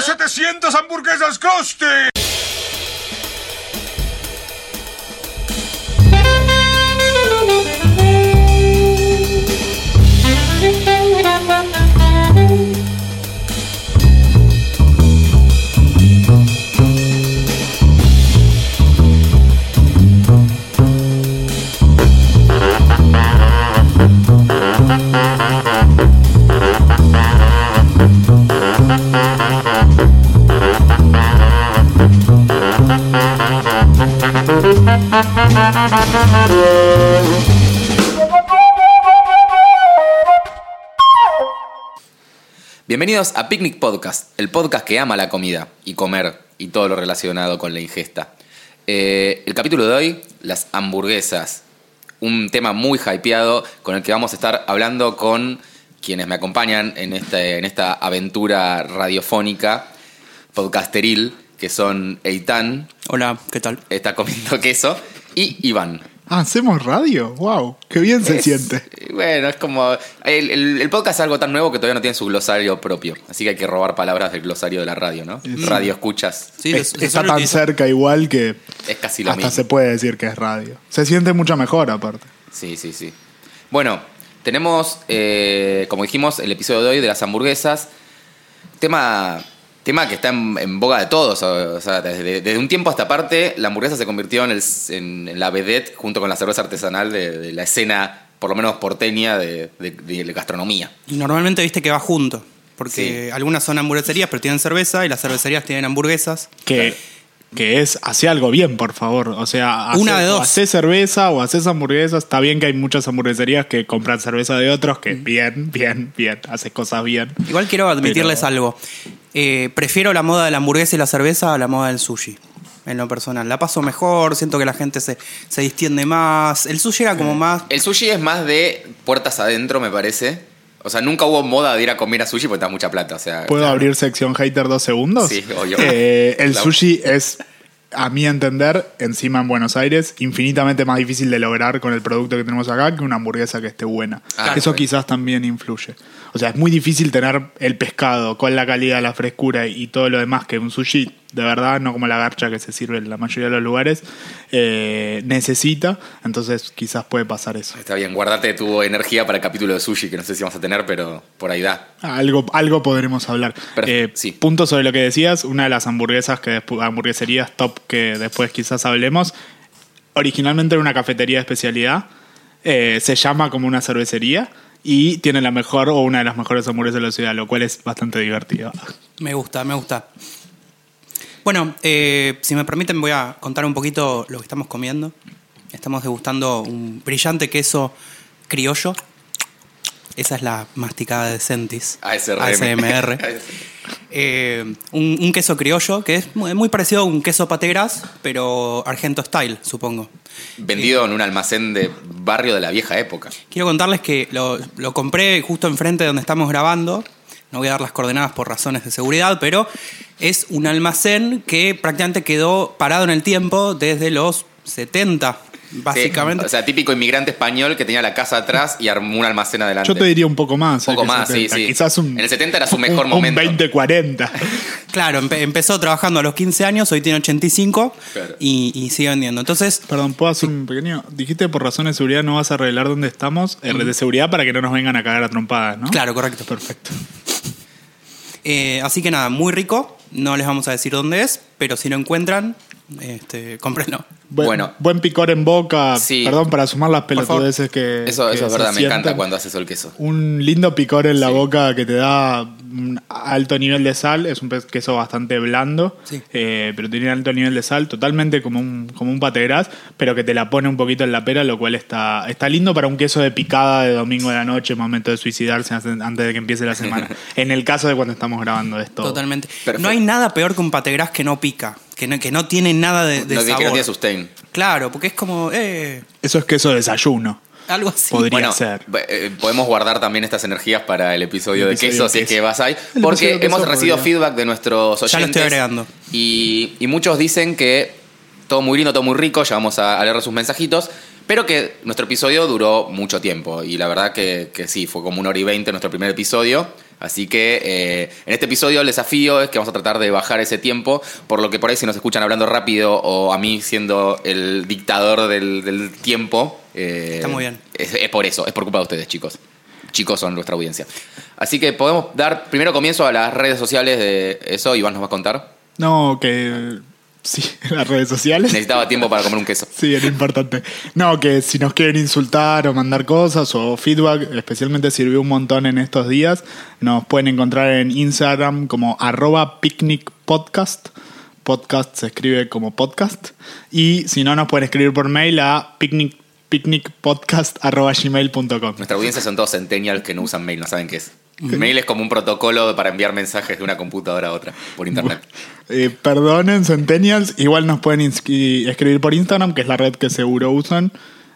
¡Dame 700 hamburguesas Krusty! Bienvenidos a Picnic Podcast, el podcast que ama la comida y comer y todo lo relacionado con la ingesta. Eh, el capítulo de hoy, las hamburguesas. Un tema muy hypeado con el que vamos a estar hablando con quienes me acompañan en, este, en esta aventura radiofónica podcasteril, que son Eitan, Hola, ¿qué tal? está comiendo queso, y Iván. Ah, ¿hacemos radio? ¡Wow! ¡Qué bien se Es- siente! Bueno, es como. El, el- el podcast es algo tan nuevo que todavía no tiene su glosario propio. Así que hay que robar palabras del glosario de la radio, ¿no? Radio escuchas. Sí, Es- está tan cerca igual que Es casi lo hasta mismo. se puede decir que es radio. Se siente mucho mejor aparte. Sí, sí, sí. Bueno, tenemos, eh, como dijimos, el episodio de hoy de las hamburguesas. Tema, tema que está en, en boga de todos. O sea, desde, desde un tiempo a esta parte, la hamburguesa se convirtió en, el- en- en la vedette junto con la cerveza artesanal de, de la escena, por lo menos porteña, de, de- de gastronomía. Y normalmente viste que va junto. Porque algunas son hamburgueserías, pero tienen cerveza, y las cervecerías tienen hamburguesas. Que, que es, hace algo bien, por favor. O sea, Una hace- de o dos. haces cerveza o haces hamburguesas. Está bien que hay muchas hamburgueserías que compran cerveza de otros, que bien, bien, bien, haces cosas bien. Igual quiero admitirles Pero- algo. Eh, prefiero la moda de la hamburguesa y la cerveza a la moda del sushi. En lo personal. La paso mejor, siento que la gente se, se distiende más. El sushi era como más. El sushi es más de puertas adentro, me parece. O sea, nunca hubo moda de ir a comer a sushi porque está mucha plata. O sea, ¿Puedo abrir sección hater dos segundos? Sí, obvio. Eh, el La- sushi es, a mi entender, encima en Buenos Aires, infinitamente más difícil de lograr con el producto que tenemos acá que una hamburguesa que esté buena. Ah, Eso quizás también influye. O sea, es muy difícil tener el pescado con la calidad, la frescura y todo lo demás que un sushi, de verdad, no como la garcha que se sirve en la mayoría de los lugares, eh, necesita. Entonces quizás puede pasar eso. Está bien, guardate tu energía para el capítulo de sushi, que no sé si vamos a tener, pero por ahí da. Algo, algo podremos hablar. Eh, sí. Punto sobre lo que decías, una de las hamburguesas que hamburgueserías top que después quizás hablemos, originalmente era una cafetería de especialidad, eh, se llama como una cervecería y tiene la mejor o una de las mejores hamburguesas de la ciudad, lo cual es bastante divertido. Me gusta, me gusta. Bueno, eh, si me permiten, voy a contar un poquito lo que estamos comiendo. Estamos degustando un brillante queso criollo. Esa es la masticada de Sentis. ASRM. ASMR. Eh, un, un queso criollo que es muy, muy parecido a un queso pategras, pero argento style, supongo. Vendido en un almacén de barrio de la vieja época. Quiero contarles que lo, lo compré justo enfrente de donde estamos grabando. No voy a dar las coordenadas por razones de seguridad, pero es un almacén que prácticamente quedó parado en el tiempo desde los 70, básicamente. Sí, o sea, típico inmigrante español que tenía la casa atrás y armó un almacén adelante. Yo te diría un poco más. Un poco eh, más, sí, 70. sí. Quizás un, En el 70 era su mejor un- momento. Un 20-40. Claro, empe- empezó trabajando a los 15 años, hoy tiene 85 Claro. y, y sigue vendiendo. Entonces, Perdón, ¿puedo hacer un pequeño? Dijiste por razones de seguridad no vas a arreglar dónde estamos. De seguridad para que no nos vengan a cagar a trompadas, ¿no? claro, correcto. Perfecto. Eh, así que nada, muy rico. No les vamos a decir dónde es, pero si lo encuentran, este, cómprenlo. Buen, Bueno. buen picor en boca. Sí. Perdón para sumar las pelotudeces que. Eso, que eso es verdad, me encanta cuando haces el queso. Un lindo picor en la Sí. boca que te da un alto nivel de sal. Es un queso bastante blando, Sí. eh, pero tiene alto nivel de sal, totalmente como un, como un pate gras, pero que te la pone un poquito en la pera, lo cual está, está lindo para un queso de picada de domingo de la noche, momento de suicidarse antes de que empiece la semana. en el caso de cuando estamos grabando esto. Totalmente. Perfecto. No hay nada peor que un pategras que no pica, que no, que no tiene nada de, de no, que- que no sabor. tiene sustain. Claro, porque es como, eh, Eso es queso de desayuno. algo así. Podría Bueno, ser. eh, podemos guardar también estas energías para el episodio El de queso, si es que vas ahí. El Porque hemos recibido podría. feedback de nuestros oyentes. Ya lo estoy agregando. Y, y muchos dicen que todo muy lindo, todo muy rico, ya vamos a, a leer sus mensajitos, Pero que nuestro episodio duró mucho tiempo y la verdad que, que sí, fue como una hora y veinte nuestro primer episodio. Así que eh, en este episodio el desafío es que vamos a tratar de bajar ese tiempo, por lo que por ahí si nos escuchan hablando rápido o a mí siendo el dictador del, del tiempo... eh, Está muy bien. Es, es por eso, es por culpa de ustedes chicos. Chicos son nuestra audiencia. Así que podemos dar primero comienzo a las redes sociales de eso, Iván nos va a contar. No, que. Sí, en las redes sociales. Necesitaba tiempo para comer un queso. Sí, era importante. No, que si nos quieren insultar o mandar cosas o feedback, especialmente sirvió un montón en estos días, nos pueden encontrar en Instagram como arroba picnicpodcast. Podcast se escribe como podcast. Y si no, nos pueden escribir por mail a picnic, picnicpodcast.gmail.com. Nuestra audiencia son todos centennials que no usan mail, no saben qué es. Mail es como un protocolo para enviar mensajes de una computadora a otra por internet. Eh, perdonen, Centennials. Igual nos pueden escribir por Instagram, que es la red que seguro usan.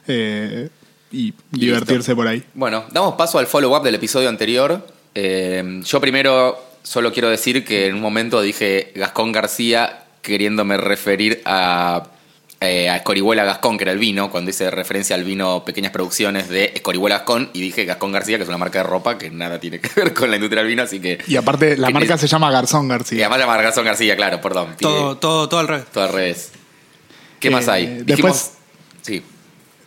eh, y divertirse por ahí. Bueno, damos paso al follow-up del episodio anterior. Eh, yo primero solo quiero decir que en un momento dije Gascón García queriéndome referir a, eh, a Escorihuela Gascón, que era el vino, cuando hice referencia al vino Pequeñas Producciones de Escorihuela Gascón, y dije Gascón García, que es una marca de ropa que nada tiene que ver con la industria del vino, así que... Y aparte, la marca se llama Garzón Y García. además llama Gascón García, claro, perdón. Todo, todo, todo al revés. todo al revés. ¿Qué Eh, más hay? después- Sí.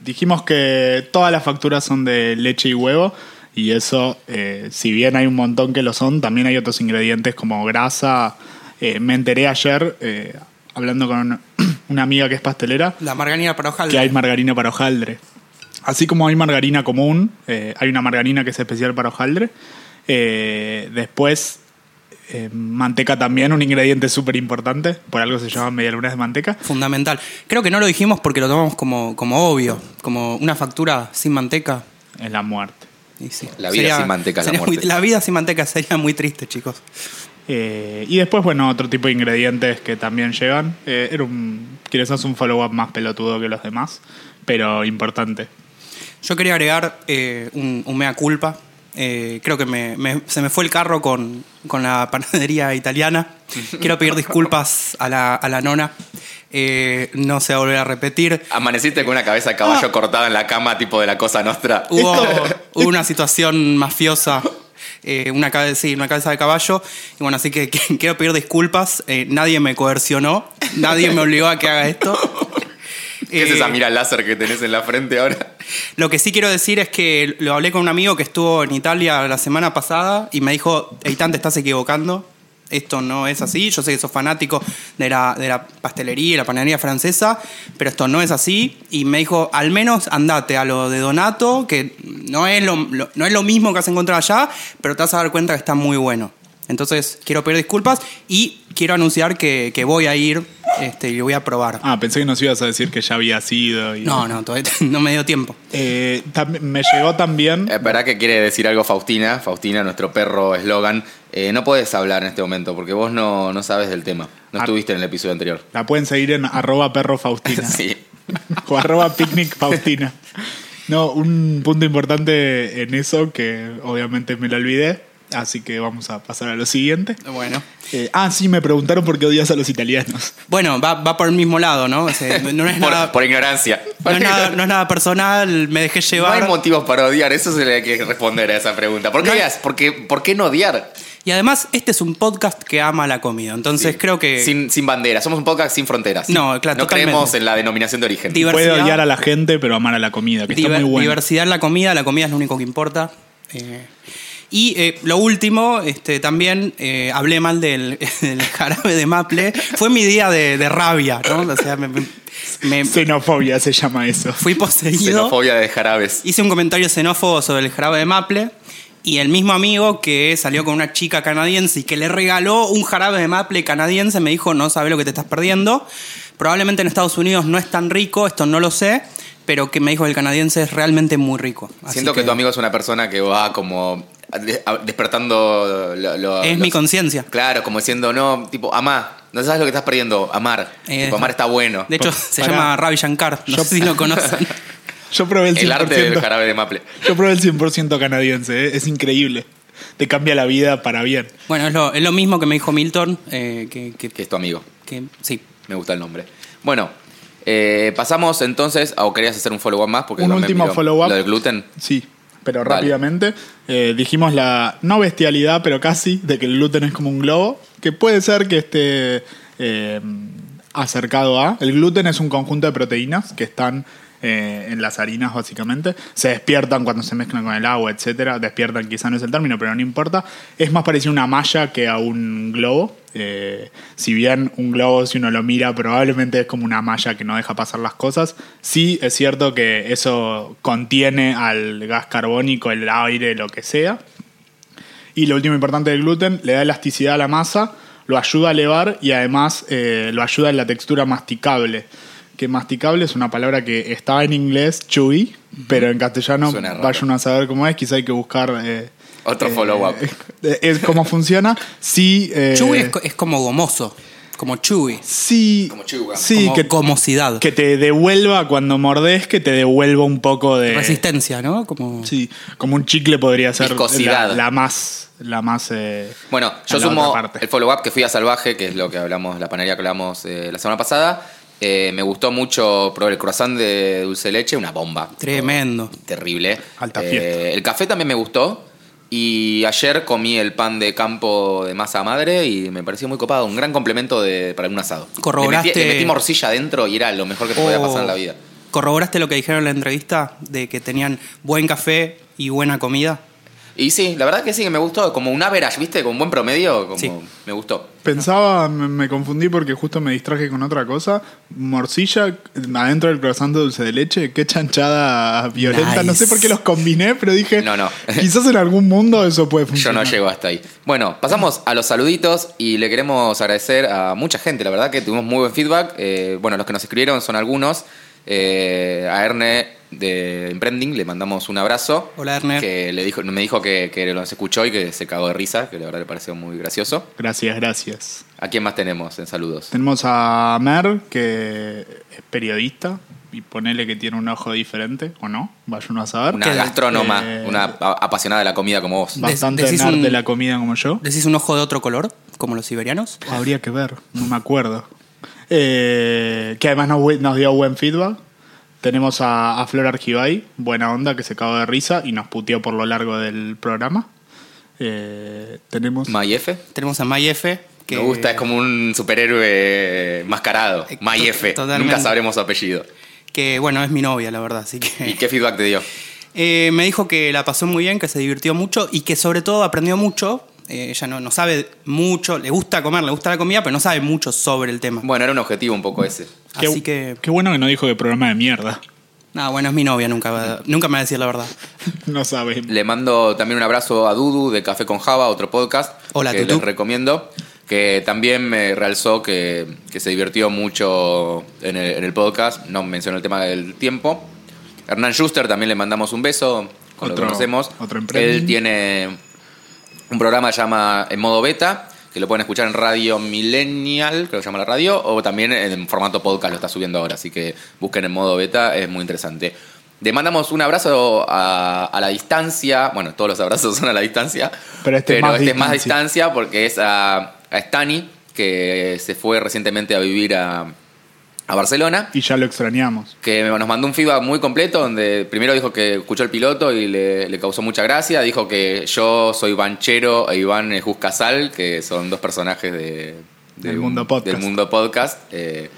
Dijimos que todas las facturas son de leche y huevo. Y eso, eh, si bien hay un montón que lo son, también hay otros ingredientes como grasa. Eh, me enteré ayer, eh, hablando con una amiga que es pastelera, La margarina para hojaldre. que hay margarina para hojaldre. Así como hay margarina común, eh, hay una margarina que es especial para hojaldre. Eh, después, eh, manteca también, un ingrediente súper importante. Por algo se llama medialunas de manteca. Fundamental. Creo que no lo dijimos porque lo tomamos como, como obvio. Como una factura sin manteca. Es la muerte. Y sí. La vida sin manteca es la muy- muerte. la vida sin manteca sería muy triste, chicos. Eh, y después, bueno, otro tipo de ingredientes que también llegan. Eh, era un, quizás un follow-up más pelotudo que los demás, pero importante. Yo quería agregar eh, un, un mea culpa. Eh, creo que me- me- se me fue el carro con, con la panadería italiana. Quiero pedir disculpas a la, a la nona. Eh, no se va a volver a repetir. Amaneciste con una cabeza de caballo Ah. cortada en la cama, tipo de la cosa nostra. Hubo, Esto- hubo una situación mafiosa, eh, una, cabeza, sí, una cabeza de caballo. Y bueno, así que, que- quiero pedir disculpas. Eh, nadie me coercionó, nadie me obligó a que haga esto. ¿Qué es Eh, esa mira láser que tenés en la frente ahora? Lo que sí quiero decir es que lo hablé con un amigo que estuvo en Italia la semana pasada y me dijo, Eitan, te estás equivocando. Esto no es así. Yo sé que sos fanático de la, de la pastelería y la panadería francesa, pero esto no es así. Y me dijo, al menos andate a lo de Donato, que no es lo, lo- no es lo mismo que has encontrado allá, pero te vas a dar cuenta que está muy bueno. Entonces, quiero pedir disculpas y quiero anunciar que, que voy a ir este, y lo voy a probar. Ah, pensé que nos ibas a decir que ya había sido. y- No, no, todavía no me dio tiempo. Eh, me llegó también. Es verdad que quiere decir algo Faustina. Faustina, nuestro perro eslogan. Eh, no puedes hablar en este momento porque vos no, no sabes del tema. No Ah. estuviste en el episodio anterior. La pueden seguir en arroba perro Faustina. Sí. o arroba picnic Faustina. No, un punto importante en eso que obviamente me lo olvidé. Así que vamos a pasar a lo siguiente. Bueno. Eh, ah, sí, me preguntaron por qué odias a los italianos. Bueno, va, va por el mismo lado, ¿no? O sea, no, es Por, nada, por ignorancia. no es nada- no es nada personal, me dejé No llevar. hay motivos para odiar, eso se le hay que responder a esa pregunta. ¿Por qué, No odias? ¿Por qué, por qué no odiar? Y además, este es un podcast que ama la comida. Entonces Sí. creo que Sin, sin bandera, somos un podcast sin fronteras. No, claro, No totalmente. creemos en la denominación de origen. Puede odiar a la gente, pero amar a la comida, que está muy bueno. diversidad en la comida, la comida es lo único que importa. Eh, y eh, lo último, este, también eh, hablé mal del, del jarabe de maple. Fue mi día de, de rabia, ¿no? O sea, me, me- me- Xenofobia se llama eso. fui poseído. Xenofobia de jarabes. Hice un comentario xenófobo sobre el jarabe de maple y el mismo amigo que salió con una chica canadiense y que le regaló un jarabe de maple canadiense me dijo, no sabes lo que te estás perdiendo. Probablemente en Estados Unidos no es tan rico, esto no lo sé, pero que me dijo que el canadiense es realmente muy rico. Así Siento que, tu amigo es una persona que va como despertando lo- lo- Es los- mi conciencia. Claro, como diciendo, no, tipo, amá, no sabes lo que estás perdiendo, amar. Eh, tipo, amar está bueno. De hecho, se llama Ravi Shankar, no Yo- sé si lo conocen. Yo probé el 100%. El arte del jarabe de maple. Yo probé el 100% canadiense, ¿eh? es increíble. Te cambia la vida para bien. bueno, es lo, es lo mismo que me dijo Milton, eh, que, que- Que es tu amigo. que- sí. Me gusta el nombre. Bueno, Eh, pasamos entonces, o querías hacer un follow-up más, porque Un último follow-up. Lo del gluten. Sí, pero Dale. rápidamente. Eh, dijimos la no bestialidad, pero casi, de que el gluten es como un globo, que puede ser que esté eh, acercado a. El gluten es un conjunto de proteínas que están eh, en las harinas, básicamente. Se despiertan cuando se mezclan con el agua, etcétera. Despiertan, quizá no es el término, pero no importa. Es más parecido a una malla que a un globo. Eh, si bien un globo, si uno lo mira, probablemente es como una malla que no deja pasar las cosas. Sí, es cierto que eso contiene al gas carbónico, el aire, lo que sea. Y lo último importante del gluten, le da elasticidad a la masa, lo ayuda a elevar y además eh, lo ayuda en la textura masticable. Que masticable es una palabra que estaba en inglés, chewy, pero en castellano Suena raro. vaya uno a saber cómo es, quizá hay que buscar... eh, Otro eh, follow-up. eh, es cómo funciona. Sí, eh, Chewy es, co- es como gomoso, como chewy, sí, Como chewy sí como que, gomosidad, que te devuelva cuando mordés, que te devuelva un poco de... resistencia, ¿no? Como Sí, como un chicle podría ser la, la más... La más eh, Bueno, yo sumo el follow-up que fui a Salvaje, que es lo que hablamos, la panadería que hablamos eh, la semana pasada. Eh, me gustó mucho probar el croissant de dulce de leche, una bomba. tremendo. Terrible. Alta Eh, fiesta. el café también me gustó. Y ayer comí el pan de campo de masa madre y me pareció muy copado. Un gran complemento de, para un asado. Corroboraste- Le metí, le metí morcilla adentro y era lo mejor que te podía Oh, pasar en la vida. ¿Corroboraste lo que dijeron en la entrevista de que tenían buen café y buena comida? Y sí, la verdad que sí, que me gustó. Como un average, ¿viste? Con buen promedio, como Sí. me gustó. Pensaba, me, me confundí porque justo me distraje con otra cosa. Morcilla adentro del croissant de dulce de leche. Qué chanchada violenta. No sé por qué los combiné, pero dije. No, no. quizás en algún mundo eso puede Yo funcionar. no llego hasta ahí. Bueno, pasamos a los saluditos y le queremos agradecer a mucha gente. La verdad que tuvimos muy buen feedback. Eh, bueno, los que nos escribieron son algunos. Eh, a Erne de Emprending le mandamos un abrazo. Hola, Erne. Que le dijo, me dijo que, que nos escuchó y que se cagó de risa, que la verdad le pareció muy gracioso. Gracias, gracias. ¿A quién más tenemos en saludos? Tenemos a Mer, que es periodista. Y ponele que tiene un ojo diferente, o no, vaya uno a saber. Una gastrónoma, Eh, una apasionada de la comida como vos. Bastante decís nerd un- de la comida como yo. ¿Decís un ojo de otro color, como los siberianos? Habría que ver, no me acuerdo. Eh, que además nos, dio buen feedback. Tenemos a, a Flor Argibay, buena onda, que se cagó de risa y nos puteó por lo largo del programa. Eh, tenemos. Mayefe. Tenemos a Mayefe, que Me gusta, es como un superhéroe mascarado. Eh, Mayefe. Nunca sabremos su apellido. que bueno, es mi novia, la verdad, así que... ¿Y qué feedback te dio? Eh, me dijo que la pasó muy bien, que se divirtió mucho y que sobre todo aprendió mucho. Eh, ella no, no sabe mucho, le gusta comer, le gusta la comida, pero no sabe mucho sobre el tema. Bueno, era un objetivo un poco ese. qué, Así que, qué bueno que no dijo que programa de mierda. nada, bueno, es mi novia, nunca, va- nunca me va a decir la verdad. No sabe. Le mando también un abrazo a Dudu de Café con Java, otro podcast Hola, que Tutu. les recomiendo. Que también me realzó que, que se divirtió mucho en el, en el podcast. No mencionó el tema del tiempo. Hernán Schuster también le mandamos un beso. Con lo Otro- conocemos. otro. Él tiene un programa que se llama En Modo Beta, que lo pueden escuchar en Radio Millennial, creo que se llama la radio, o también en formato podcast lo está subiendo ahora, así que busquen en Modo Beta, es muy interesante. Le mandamos un abrazo a, a la distancia, bueno, todos los abrazos son a la distancia, Pero este es más este es más distancia. distancia porque es a, a Stani, que se fue recientemente a vivir a, a Barcelona Y ya lo extrañamos. que nos mandó un feedback muy completo donde primero dijo que escuchó el piloto y le, le causó mucha gracia, dijo que yo soy Banchero e Iván eh, Juscasal, que son dos personajes de, de Del un- mundo podcast. del mundo podcast. Eh,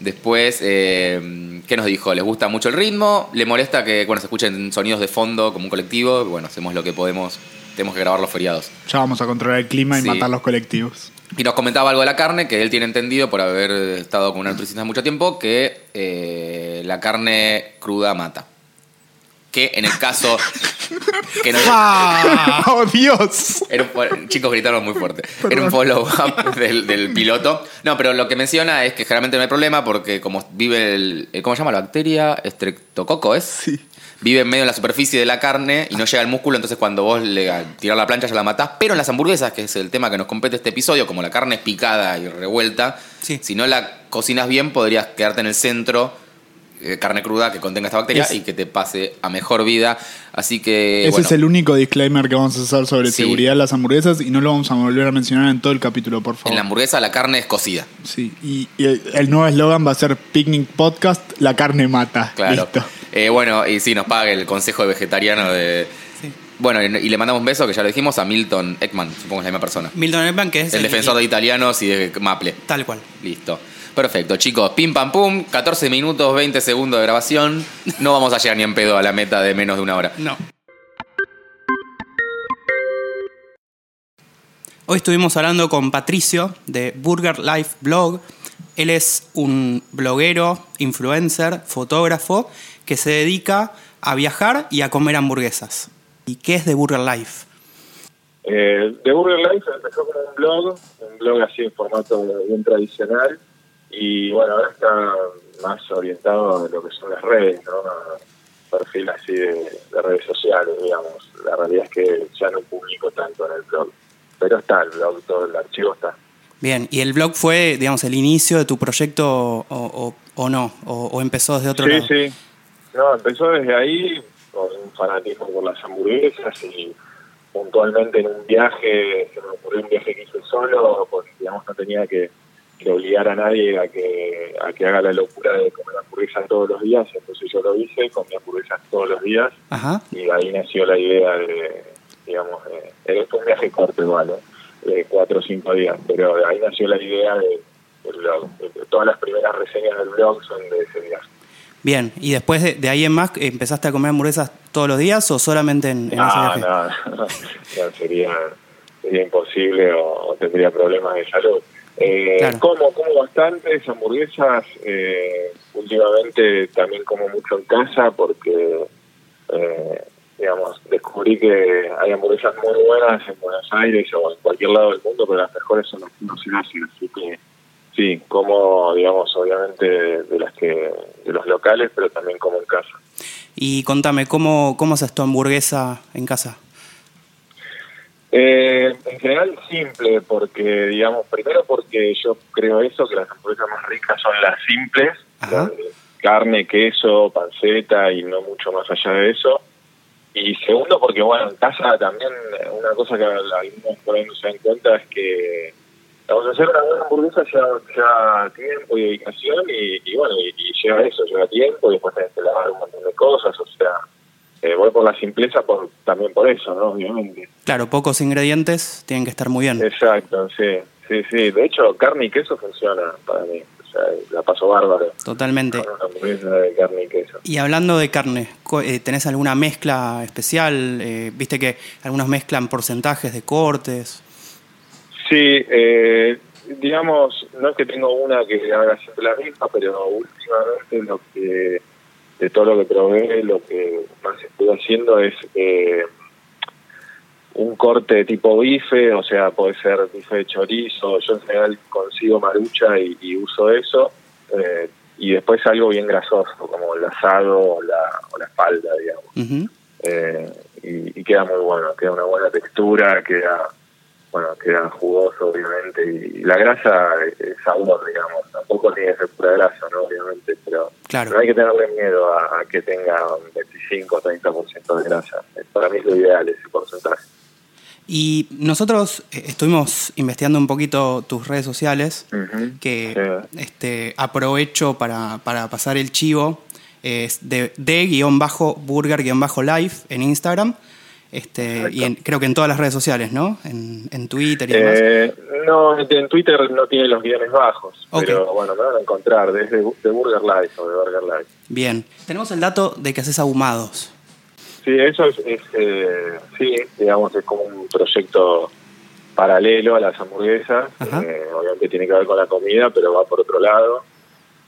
después, eh, ¿qué nos dijo? Les gusta mucho el ritmo, le molesta que bueno, se escuchen sonidos de fondo como un colectivo, bueno, hacemos lo que podemos, tenemos que grabar los feriados. Ya vamos a controlar el clima y matar los colectivos. Y nos comentaba algo de la carne, que él tiene entendido por haber estado con una nutricionista mucho tiempo, que eh, la carne cruda mata. Que en el caso... que no, ¡Oh, Dios! era un- chicos gritaron muy fuerte. Era un follow-up del, del piloto. No, pero lo que menciona es que generalmente no hay problema porque como vive el... el- ¿Cómo se llama la bacteria? Streptococo, ¿es? Sí. Vive en medio de la superficie de la carne y no llega al músculo, entonces cuando vos le tirás la plancha ya la matás. Pero en las hamburguesas, que es el tema que nos compete este episodio, como la carne es picada y revuelta, Sí. si no la cocinas bien podrías quedarte en el centro eh, carne cruda que contenga esta bacteria y que te pase a mejor vida. Así que. Ese bueno, es el único disclaimer que vamos a hacer sobre Sí. seguridad de las hamburguesas y no lo vamos a volver a mencionar en todo el capítulo, por favor. En la hamburguesa la carne es cocida. Sí, y, y el, el nuevo eslogan va a ser Picnic Podcast, la carne mata. Claro. Listo. Eh, bueno, y sí, nos paga el consejo de vegetariano de. Sí. Bueno, y y le mandamos un beso, que ya lo dijimos, a Milton Ekman, supongo que es la misma persona. Milton Ekman, que es El defensor de italianos y de Maple. Tal cual. Listo. Perfecto, chicos. Pim pam pum, 14 minutos, 20 segundos de grabación. No vamos a llegar ni en pedo a la meta de menos de una hora. No. Hoy estuvimos hablando con Patricio de Burger Life Blog. Él es un bloguero, influencer, fotógrafo que se dedica a viajar y a comer hamburguesas. ¿Y qué es de Burger Life? Eh, The Burger Life empezó como un blog, un blog así en formato bien tradicional y bueno, ahora está más orientado a lo que son las redes, ¿no? A perfil así de, de redes sociales, digamos. La realidad es que ya no publico tanto en el blog, pero está el blog, todo el archivo está. Bien, ¿y el blog fue, digamos, el inicio de tu proyecto o, o- o no? O, o empezó desde otro sí, lado? sí. No, empezó desde ahí con un fanatismo por las hamburguesas y puntualmente en un viaje, se me ocurrió un viaje que hice solo, pues digamos no tenía que, que obligar a nadie a que, a que haga la locura de comer hamburguesas todos los días, entonces yo lo hice, comí hamburguesas todos los días Ajá. y de ahí nació la idea de, digamos, de, era un viaje corto igual, ¿eh? de cuatro o cinco días, pero de ahí nació la idea de, blog. Todas las primeras reseñas del blog son de ese viaje. Bien, ¿y después de, de ahí en más empezaste a comer hamburguesas todos los días o solamente en, en ese No, viaje? no, no, sería, sería imposible o, o tendría problemas de salud. Eh, Claro. Como, como bastantes hamburguesas, eh, últimamente también como mucho en casa porque, eh, digamos, descubrí que hay hamburguesas muy buenas en Buenos Aires o en cualquier lado del mundo, pero las mejores son las que no se hacen, así que sí, como, digamos, obviamente de las que, de los locales, pero también como en casa. Y contame, ¿cómo, cómo haces tu hamburguesa en casa? Eh, en general simple, porque digamos, primero porque yo creo eso, que las hamburguesas más ricas son las simples, las carne, queso, panceta y no mucho más allá de eso. Y segundo porque, bueno, en casa también eh, una cosa que algunos por ahí no se dan cuenta es que vamos a hacer una buena hamburguesa lleva tiempo y dedicación y, y bueno, y, y lleva eso, lleva tiempo y después tenés que lavar un montón de cosas, o sea, eh, voy por la simpleza por también por eso, ¿no? Obviamente. Claro, pocos ingredientes tienen que estar muy bien. Exacto, sí, sí, sí. De hecho, carne y queso funciona para mí. O sea, la paso bárbaro. Totalmente. Con una hamburguesa de carne y queso. Y hablando de carne, eh, ¿tenés alguna mezcla especial? Eh, Viste que algunos mezclan porcentajes de cortes. Sí, eh, digamos, no es que tengo una que haga siempre la misma, pero últimamente lo que, de todo lo que probé, lo que más estoy haciendo es eh, un corte tipo bife, o sea, puede ser bife de chorizo, yo en general consigo marucha y, y uso eso, eh, y después algo bien grasoso, como el asado o la, o la espalda, digamos. Eh, y, y queda muy bueno, queda una buena textura, queda bueno, queda jugoso obviamente y la grasa es sabor, digamos, tampoco tiene que ser pura grasa, ¿no? Obviamente, pero Claro. no hay que tenerle miedo a, a que tenga un 25 o 30% de grasa. Para mí es lo ideal ese porcentaje. Y nosotros eh, estuvimos investigando un poquito tus redes sociales, que sí. este, aprovecho para, para pasar el chivo, es de, de-burger-life en Instagram, este, y en- creo que en todas las redes sociales, ¿no? En, en Twitter y demás. Eh, no, en Twitter no tiene los guiones bajos, Ok. pero bueno, me van a encontrar desde de Burger Life o de Burger Life. Bien. Tenemos el dato de que haces ahumados. Sí, eso es, es, eh, sí, digamos, es como un proyecto paralelo a las hamburguesas. Eh, obviamente tiene que ver con la comida, pero va por otro lado.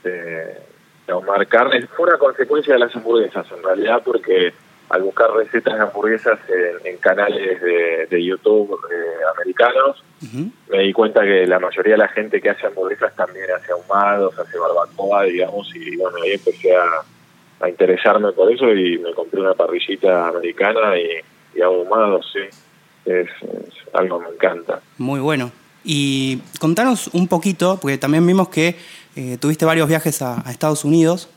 Eh, ahumar carne fue una consecuencia de las hamburguesas, en realidad, porque al buscar recetas de hamburguesas en, en canales de, de YouTube eh, americanos, me di cuenta que la mayoría de la gente que hace hamburguesas también hace ahumados, hace barbacoa, digamos, y bueno, ahí empecé a, a interesarme por eso y me compré una parrillita americana y, y ahumados, sí. Es, es algo que me encanta. Muy bueno. Y contanos un poquito, porque también vimos que eh, tuviste varios viajes a, a Estados Unidos.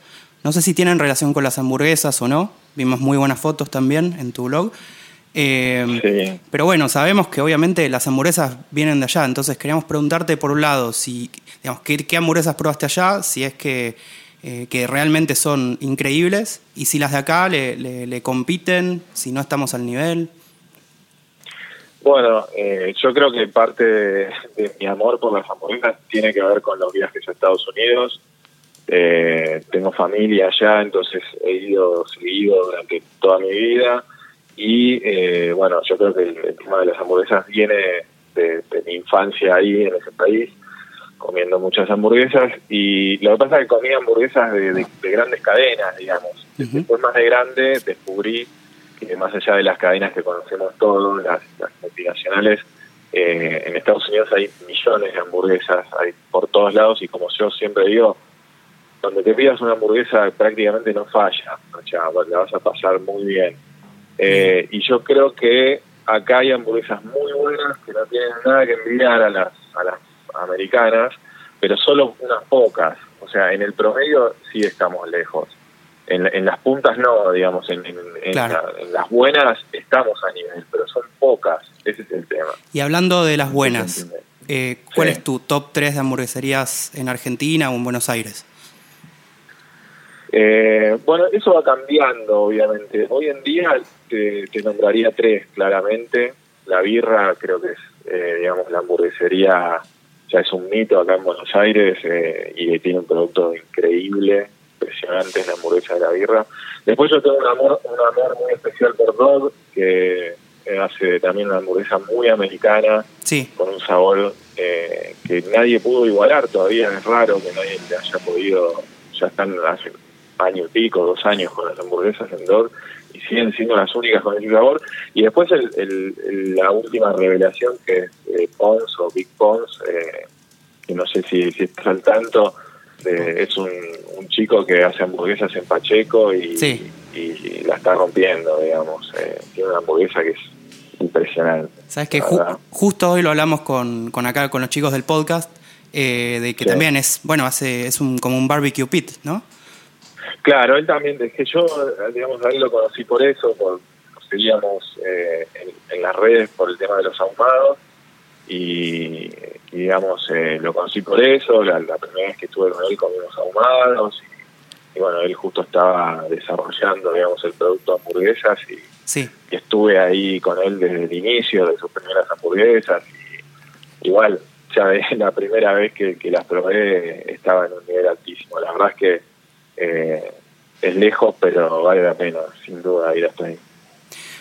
No sé si tienen relación con las hamburguesas o no. Vimos muy buenas fotos también en tu blog. Eh, Sí. Pero bueno, sabemos que obviamente las hamburguesas vienen de allá, entonces queríamos preguntarte por un lado si, digamos, qué, qué hamburguesas probaste allá, si es que, eh, que realmente son increíbles y si las de acá le, le- le compiten, si no estamos al nivel. Bueno, eh, yo creo que parte de, de mi amor por las hamburguesas tiene que ver con los viajes a Estados Unidos. Eh, tengo familia allá, entonces he ido seguido durante toda mi vida. Y eh, bueno, yo creo que el, el tema de las hamburguesas viene de, de mi infancia ahí en ese país, comiendo muchas hamburguesas. Y lo que pasa es que comía hamburguesas de, de- de grandes cadenas, digamos. Después más de grande descubrí que más allá de las cadenas que conocemos todos, las, las multinacionales, eh, en Estados Unidos hay millones de hamburguesas, hay por todos lados y como yo siempre digo, donde te pidas una hamburguesa prácticamente no falla, o sea, la vas a pasar muy bien. Eh, y yo creo que acá hay hamburguesas muy buenas que no tienen nada que envidiar a las, a las americanas, pero solo unas pocas. O sea, en el promedio sí estamos lejos. En, en las puntas no, digamos, en, en- en Claro. la- en las buenas estamos a nivel, pero son pocas. Ese es el tema. Y hablando de las buenas, eh, ¿cuál Sí. es tu top 3 de hamburgueserías en Argentina o en Buenos Aires? Eh, bueno, eso va cambiando, obviamente. Hoy en día te, te nombraría tres, claramente. La birra creo que es, eh, digamos, la hamburguesería, ya es un mito acá en Buenos Aires eh, y tiene un producto increíble, impresionante, es la hamburguesa de la birra. Después yo tengo un amor, un amor muy especial por Dog, que eh, hace también una hamburguesa muy americana, Sí, con un sabor eh, que nadie pudo igualar todavía, es raro que nadie le haya podido, ya están hace año y pico, dos años con las hamburguesas en Dog y siguen siendo las únicas con ese sabor. Y después el, el- el- la última revelación que es eh, Pons o Big Pons, eh, que no sé si, si estás al tanto, de- es un, un chico que hace hamburguesas en Pacheco y, Sí. y la está rompiendo, digamos. Eh, tiene una hamburguesa que es impresionante. sabes que ju- justo hoy lo hablamos con, con acá, con los chicos del podcast, eh, de que Sí. también es, bueno, hace, es un, como un barbecue pit, ¿no? Claro, él también, es que yo, digamos, a él lo conocí por eso, por, seguíamos eh, en, en las redes por el tema de los ahumados y, y, digamos, eh, lo conocí por eso, la, la primera vez que estuve con él comimos ahumados y, y bueno, él justo estaba desarrollando, digamos, el producto hamburguesas y, Sí, y estuve ahí con él desde el inicio de sus primeras hamburguesas y igual ya de la primera vez que, que las probé estaba en un nivel altísimo. La verdad es que eh, es lejos pero vale la pena sin duda ir hasta ahí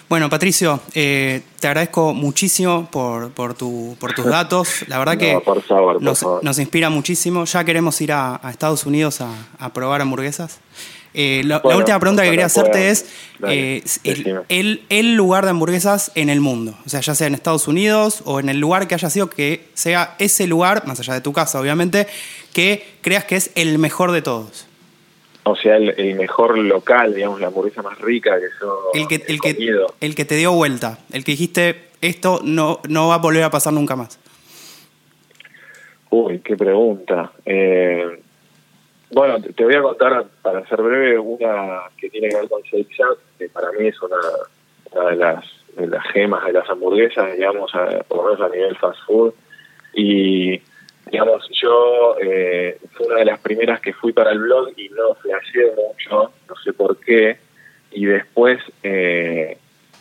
Bueno, Patricio, eh, te agradezco muchísimo por, por, tu, por tus datos. La verdad No, que por favor, por nos, favor. nos inspira muchísimo. Ya queremos ir a, a Estados Unidos a, a probar hamburguesas. Eh, la, última pregunta que quería hacerte es Dale, eh, el, decime. el- el lugar de hamburguesas en el mundo. O sea, ya sea en Estados Unidos o en el lugar que haya sido, que sea ese lugar, más allá de tu casa, obviamente, que creas que es el mejor de todos. O sea el, el mejor local digamos la hamburguesa más rica que yo El que, he el, que, el que te dio vuelta, el que dijiste, esto no, no va a volver a pasar nunca más. Uy, qué pregunta. Eh, bueno, te te voy a contar, para ser breve, una que tiene que ver con Shake Shack, que para mí es una, una de, las, de las gemas de las hamburguesas, digamos, a- por lo menos a nivel fast food. Y, digamos, yo eh, fue una de las primeras que fui para el blog y no flasheé mucho, no sé por qué. Y después, eh,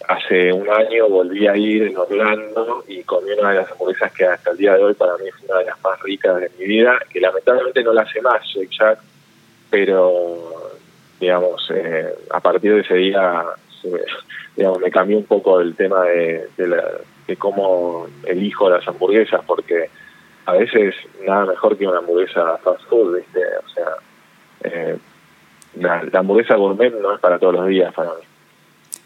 hace un año volví a ir en Orlando y comí una de las hamburguesas que hasta el día de hoy para mí es una de las más ricas de mi vida, que lamentablemente no la hace más Shake Shack, pero digamos, eh, a partir de ese día se me, digamos, me cambió un poco el tema de, de, la- de cómo elijo las hamburguesas, porque a veces nada mejor que una hamburguesa fast food, ¿viste? O sea, eh, la, la hamburguesa gourmet no es para todos los días para mí.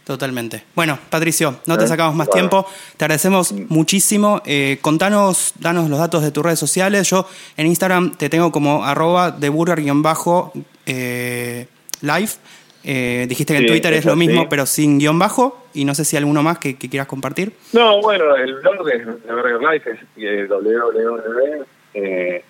Totalmente. Bueno, Patricio, no te ¿Eh? sacamos más Bueno. tiempo. Te agradecemos muchísimo. Eh, contanos, danos los datos de tus redes sociales. Yo en Instagram te tengo como arroba de burger-live. Eh, dijiste que en Twitter es lo mismo, pero sin guion bajo. Y no sé si alguno más que, que quieras compartir. No, bueno, el blog de, de Burger Life es eh, www. Eh,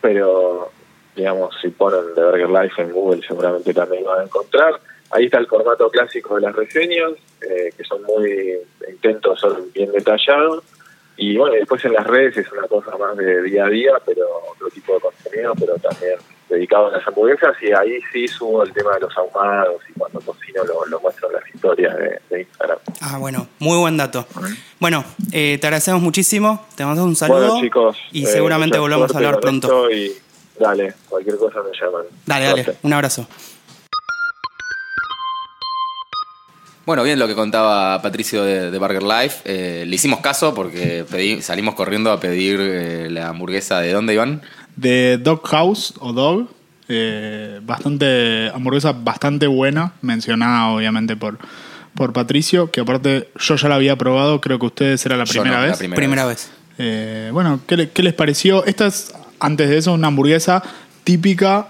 pero digamos, si ponen The Burger Life en Google seguramente también lo van a encontrar. Ahí está el formato clásico de las reseñas, eh, que son muy, intento ser bien detallados. Y bueno, después en las redes es una cosa más de día a día, pero otro tipo de contenido, pero también dedicado a las hamburguesas. Y ahí sí subo el tema de los ahumados y cuando cocino lo, lo muestro en las historias de, de Instagram. Ah, bueno, muy buen dato. Bueno, eh, te agradecemos muchísimo, te mandamos un saludo Bueno, chicos. y eh, seguramente volvamos a hablar pronto. Y dale, cualquier cosa me llaman. Dale, dale, un abrazo. Bueno, bien lo que contaba Patricio de, de Burger Life. Eh, le hicimos caso porque pedí- salimos corriendo a pedir eh, la hamburguesa de dónde, Iván. De Dog House o Dog, eh, bastante hamburguesa bastante buena, mencionada obviamente por, por Patricio, que aparte yo ya la había probado, creo que ustedes era la primera no, la vez. primera Primera vez. vez. Eh, bueno, ¿qué, le- qué les pareció? Esta es, antes de eso, una hamburguesa típica,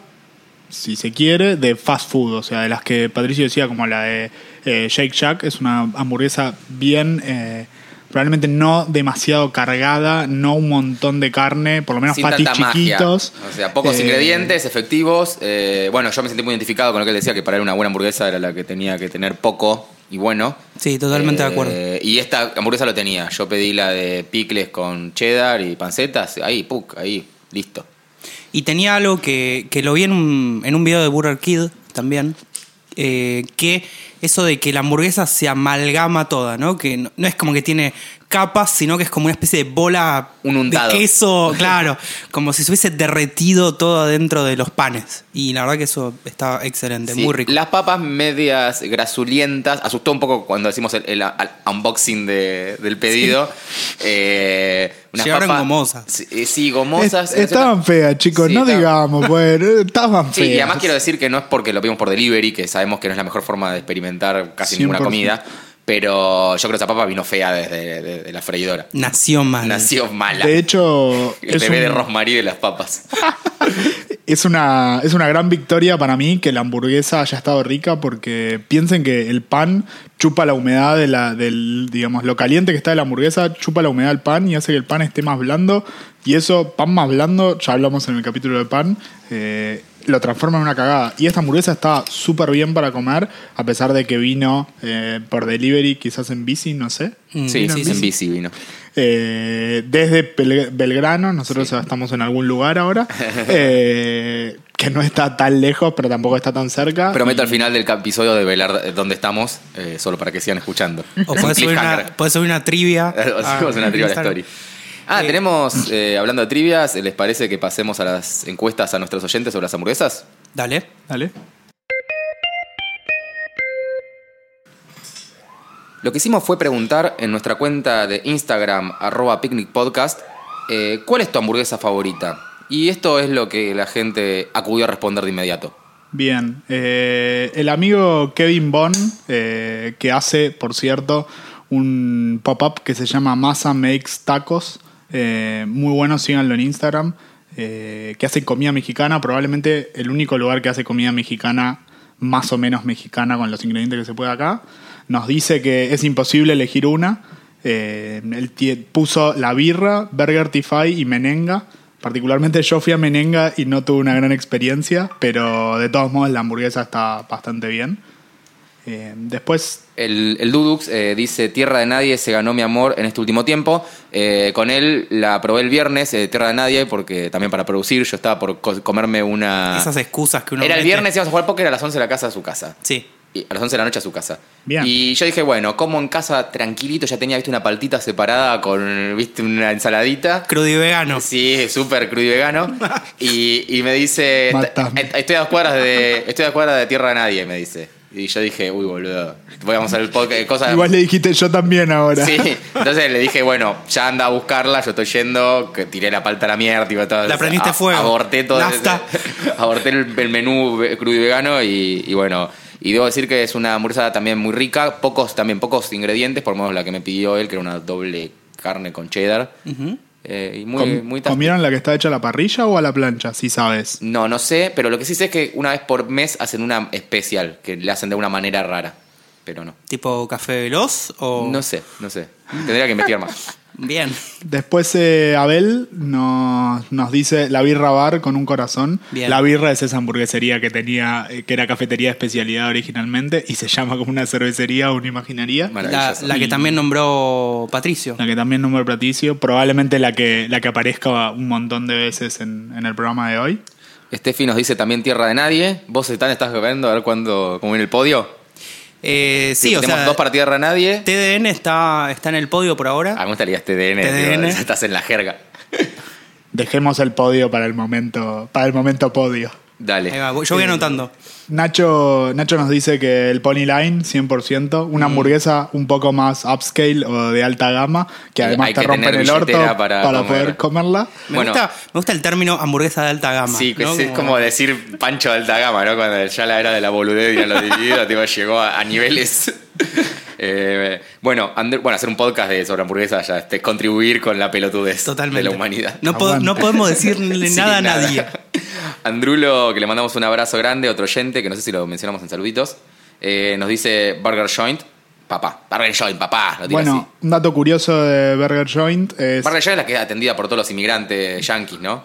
si se quiere, de fast food. O sea, de las que Patricio decía, como la de eh, Shake Shack. Es una hamburguesa bien, eh, probablemente no demasiado cargada, no un montón de carne, por lo menos Sin patis tanta magia. chiquitos. O sea, pocos Eh, ingredientes, efectivos. Eh, bueno, yo me sentí muy identificado con lo que él decía, que para una buena hamburguesa era la que tenía que tener poco y bueno. Sí, totalmente de acuerdo. Eh, Y esta hamburguesa lo tenía. Yo pedí la de picles con cheddar y pancetas. Ahí, puc, ahí, listo. Y tenía algo que, que lo vi en un, en un video de Burger Kid también, eh, que eso de que la hamburguesa se amalgama toda, ¿no? Que no, no es como que tiene capas, sino que es como una especie de bola Un de queso, claro, como si se hubiese derretido todo dentro de los panes. Y la verdad que eso está excelente, Sí, muy rico. Las papas medias grasulientas. Asustó un poco cuando decimos el, el- al- unboxing de- del pedido. Eh, unas Llegaron papas- gomosas. Sí, eh, sí, gomosas. Es- estaban feas, chicos, Sí, no estaban- digamos, bueno, estaban Sí, feas. y además quiero decir que no es porque lo pedimos por delivery, que sabemos que no es la mejor forma de experimentar casi ninguna 100%. comida. Pero yo creo que esa papa vino fea desde de- de la freidora. Nació mal. Nació mala. De hecho, el es bebé de Rosmarie de las papas. Es una, es una gran victoria para mí que la hamburguesa haya estado rica porque piensen que el pan chupa la humedad de la, del, digamos, lo caliente que está de la hamburguesa, chupa la humedad del pan y hace que el pan esté más blando. Y eso, pan más blando, ya hablamos en el capítulo de pan, eh, lo transforma en una cagada. Y esta hamburguesa estaba súper bien para comer, a pesar de que vino eh, por delivery, quizás en bici, no sé. Mm, Sí, sí, en en bici vino. eh, desde Belgrano, nosotros estamos en algún lugar ahora, eh, que no está tan lejos, pero tampoco está tan cerca. Prometo Y- al final del episodio de velar eh, dónde estamos, eh, solo para que sigan escuchando. O Es podés subir, una, subir una trivia. A- una trivia a la story. Ah, Eh, tenemos, eh, hablando de trivias, ¿les parece que pasemos a las encuestas a nuestros oyentes sobre las hamburguesas? Dale. Dale. Lo que hicimos fue preguntar en nuestra cuenta de Instagram, arroba picnicpodcast, eh, ¿cuál es tu hamburguesa favorita? Y esto es lo que la gente acudió a responder de inmediato. Bien. eh, el amigo Kevin Bond, eh, que hace, por cierto, un pop-up que se llama Masa Makes Tacos, eh, muy bueno, síganlo en Instagram, eh, que hace comida mexicana, probablemente el único lugar que hace comida mexicana más o menos mexicana con los ingredientes que se puede acá. Nos dice que es imposible elegir una. Eh, él puso la birra, Burger Tify y Menenga. Particularmente yo fui a Menenga y no tuve una gran experiencia, pero de todos modos la hamburguesa está bastante bien. Eh, después, El, el Dudux eh, dice, Tierra de Nadie se ganó mi amor en este último tiempo. Eh, con él la probé el viernes, eh, Tierra de Nadie, porque también para producir yo estaba por co- comerme una... Esas excusas que uno Era el mete. viernes, íbamos a jugar póker a las 11 de la casa a su casa. Sí. Y a las 11 de la noche a su casa. Bien. Y yo dije, bueno, como en casa tranquilito, ya tenía ¿viste, una paltita separada con viste una ensaladita. Crudo y vegano. Sí, súper crudo y vegano. Y, y me dice, Matame. "Est- estoy a dos cuadras de, estoy a dos cuadras de tierra de nadie, me dice. Y yo dije, uy, boludo, voy a hacer el podcast, cosas... igual le dijiste yo también ahora. Sí, entonces le dije, bueno, ya anda a buscarla, yo estoy yendo, que tiré la palta a la mierda, tipo, todo, La prendiste a- fuego. Aborté todo. Nafta. aborté el, el menú crudo y vegano y, y bueno, y debo decir que es una hamburguesa también muy rica, pocos también pocos ingredientes, por lo menos la que me pidió él, que era una doble carne con cheddar. Eh, y muy, Com- muy. ¿Comieron la que está hecha a la parrilla o a la plancha? Si sabes. No, no sé, pero lo que sí sé es que una vez por mes hacen una especial, que le hacen de una manera rara, pero no. Tipo café veloz o. No sé, no sé. Tendría que investigar más. Bien. Después eh, Abel nos, nos dice la birra bar con un corazón. Bien. La birra es esa hamburguesería que tenía, eh, que era cafetería de especialidad originalmente y se llama como una cervecería o una imaginaría. La, que también nombró Patricio. La que también nombró Platicio, probablemente la que, la que aparezca un montón de veces en, en el programa de hoy. Steffi nos dice también Tierra de Nadie. ¿Vos están, estás viendo a ver cuándo, cómo viene el podio? Eh, sí, o Tenemos sea, dos para Tierra de Nadie. TDN está, está en el podio por ahora. Ah, me gustaría este TDN. TDN. tío, estás en la jerga. Dejemos el podio para el momento, para el momento podio. Dale. Ahí va, voy- yo voy anotando. Nacho, Nacho nos dice que el Pony Line, 100%, Mm. una hamburguesa un poco más upscale o de alta gama, que además hay te que rompen tener el orto billetera para, para comer. poder comerla. Me, Bueno. gusta, me gusta el término hamburguesa de alta gama. Sí, ¿no? es, es como decir Pancho de alta gama, ¿no? Cuando ya la era de la boludez y a lo dividido, tipo, llegó a, a niveles. Eh, bueno, Ander- bueno, hacer un podcast de sobre hamburguesas ya este, contribuir con la pelotudez Totalmente. de la humanidad. No, po- no podemos decirle Sí, nada a nadie. Andrulo, que le mandamos un abrazo grande, otro oyente, que no sé si lo mencionamos en saluditos, eh, nos dice Burger Joint. Papá, Burger Joint, papá. Lo tira Bueno, un dato curioso de Burger Joint es... Burger Joint es la que es atendida por todos los inmigrantes yankees, ¿no?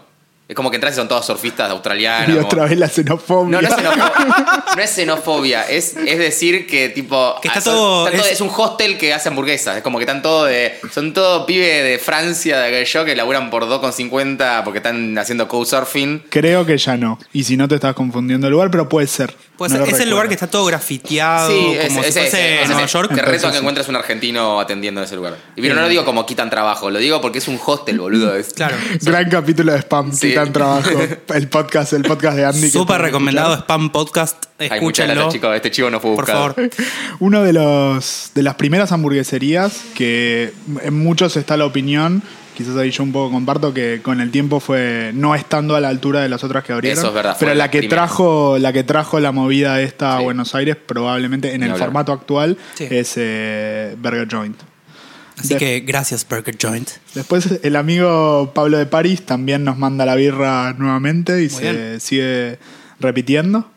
Es como que entras y son todos surfistas australianos. Y como- otra vez la xenofobia. No, no es xenofobia. no es xenofobia. Es, es decir que tipo. Que está ah, son- todo- están es- es, un hostel que hace hamburguesas. Es como que están todos de. Son todos pibes de Francia, de aquello, que laburan por 2,50 porque están haciendo couchsurfing. Creo que ya no. Y si no te estás confundiendo el lugar, pero puede ser. Pues No lo es el lugar que está todo grafiteado, Sí, es, como es- si es- fuese es- Nueva es- York. Te reto a que encuentres un argentino atendiendo en ese lugar. Y pero no Eh. lo digo como quitan trabajo, lo digo porque es un hostel, boludo. Es- Claro. Gran capítulo de spam, Sí. Trabajo. El podcast, el podcast de Andy. Súper recomendado. Spam Podcast. Hay muchas Escúchenlo. gracias, chicos. Este chivo no fue Por buscado. favor. Uno de los de las primeras hamburgueserías que en muchos está la opinión, quizás ahí yo un poco comparto que con el tiempo fue no estando a la altura de las otras que abrieron, Eso es verdad, pero la la que primera. trajo la que trajo la movida esta a. Buenos Aires probablemente en el hablar. formato actual Sí. es eh, Burger Joint. Así De- que gracias, Burger Joint. Después el amigo Pablo de París también nos manda la birra nuevamente y Muy se bien. sigue repitiendo.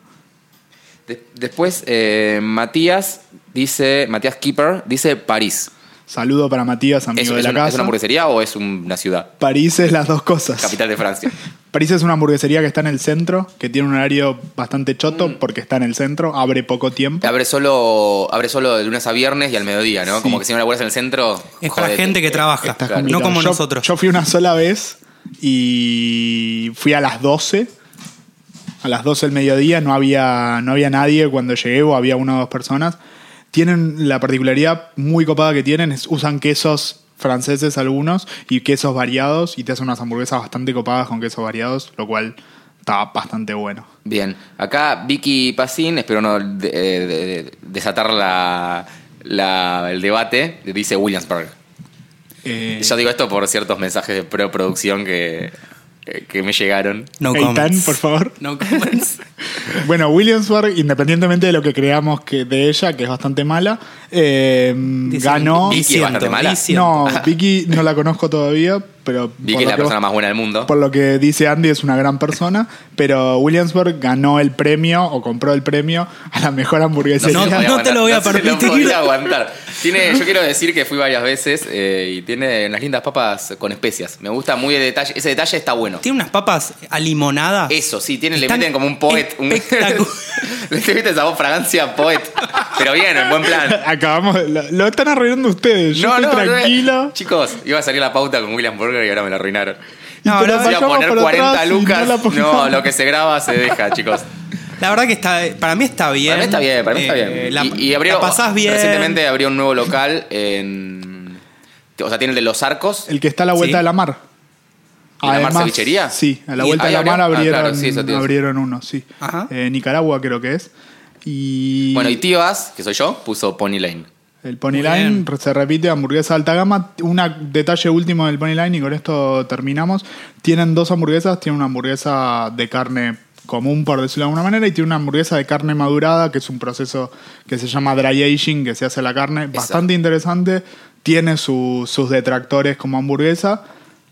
De- después, eh, Matías dice. Matías Keeper dice París. Saludo para Matías, amigo ¿Es, de es la una, casa. ¿Es una hamburguesería o es una ciudad? París es las dos cosas. Capital de Francia. París es una hamburguesería que está en el centro, que tiene un horario bastante choto Mm. porque está en el centro, abre poco tiempo. Abre solo, abre solo de lunes a viernes y al mediodía, ¿no? Sí. Como que si no laburas en el centro. Es para gente que trabaja, Claro. no como Yo- nosotros. Yo fui una sola vez y fui a las 12. A las 12 del mediodía no había, no había nadie cuando llegué o había una o dos personas. Tienen la particularidad muy copada que tienen, es usan quesos franceses algunos y quesos variados y te hacen unas hamburguesas bastante copadas con quesos variados, lo cual está bastante bueno. Bien. Acá Vicky Pacín, espero no de- de- de- desatar la, la- el debate, dice Williamsburg. Eh, Yo digo esto por ciertos mensajes de preproducción que, que me llegaron. No Eitan, comments. por favor. No comments. Bueno, Williamsburg, independientemente de lo que creamos que de ella, que es bastante mala, eh, ganó. Vicky es bastante mala. No, Vicky no la conozco todavía, pero Vicky por es lo, la que, persona más buena del mundo. por lo que dice Andy es una gran persona, pero Williamsburg ganó el premio o compró el premio a la mejor hamburguesería. No, no podía te lo voy a aguantar, no se permitir. lo aguantar. Tiene, yo quiero decir que fui varias veces eh, y tiene unas lindas papas con especias. Me gusta muy el detalle. Ese detalle está bueno. Tiene unas papas alimonadas. Eso, sí, tiene, le meten como un poet. Un, le meten esa voz fragancia poet. Pero bien, en buen plan. Acabamos, lo, lo están arruinando ustedes. Yo estoy no, tranquilo. Chicos, iba a salir la pauta con William Burger y ahora me la arruinaron. No, la- Iba a poner por 40 atrás y lucas. no No, lo que se graba se deja, chicos. La verdad que está, para mí está bien. Para mí está bien, para mí está Eh, bien. La, y, y abrió, la pasás bien. Recientemente abrió un nuevo local en. O sea, tiene el de los arcos. El que está a la vuelta Sí. de la mar. ¿En la mar cevichería? Sí, a la ¿Y vuelta de la mar? Ah, abrieron, claro, sí, eso abrieron uno, sí. Ajá. Eh, Nicaragua creo que es. Y Bueno, y Tibas, que soy yo, puso Pony Lane. El Pony Line se repite, hamburguesa alta gama. Un detalle último del Pony Line y con esto terminamos. Tienen dos hamburguesas, tienen una hamburguesa de carne común, por decirlo de alguna manera, y tiene una hamburguesa de carne madurada, que es un proceso que se llama dry aging, que se hace la carne, bastante interesante. Tiene su- sus detractores como hamburguesa.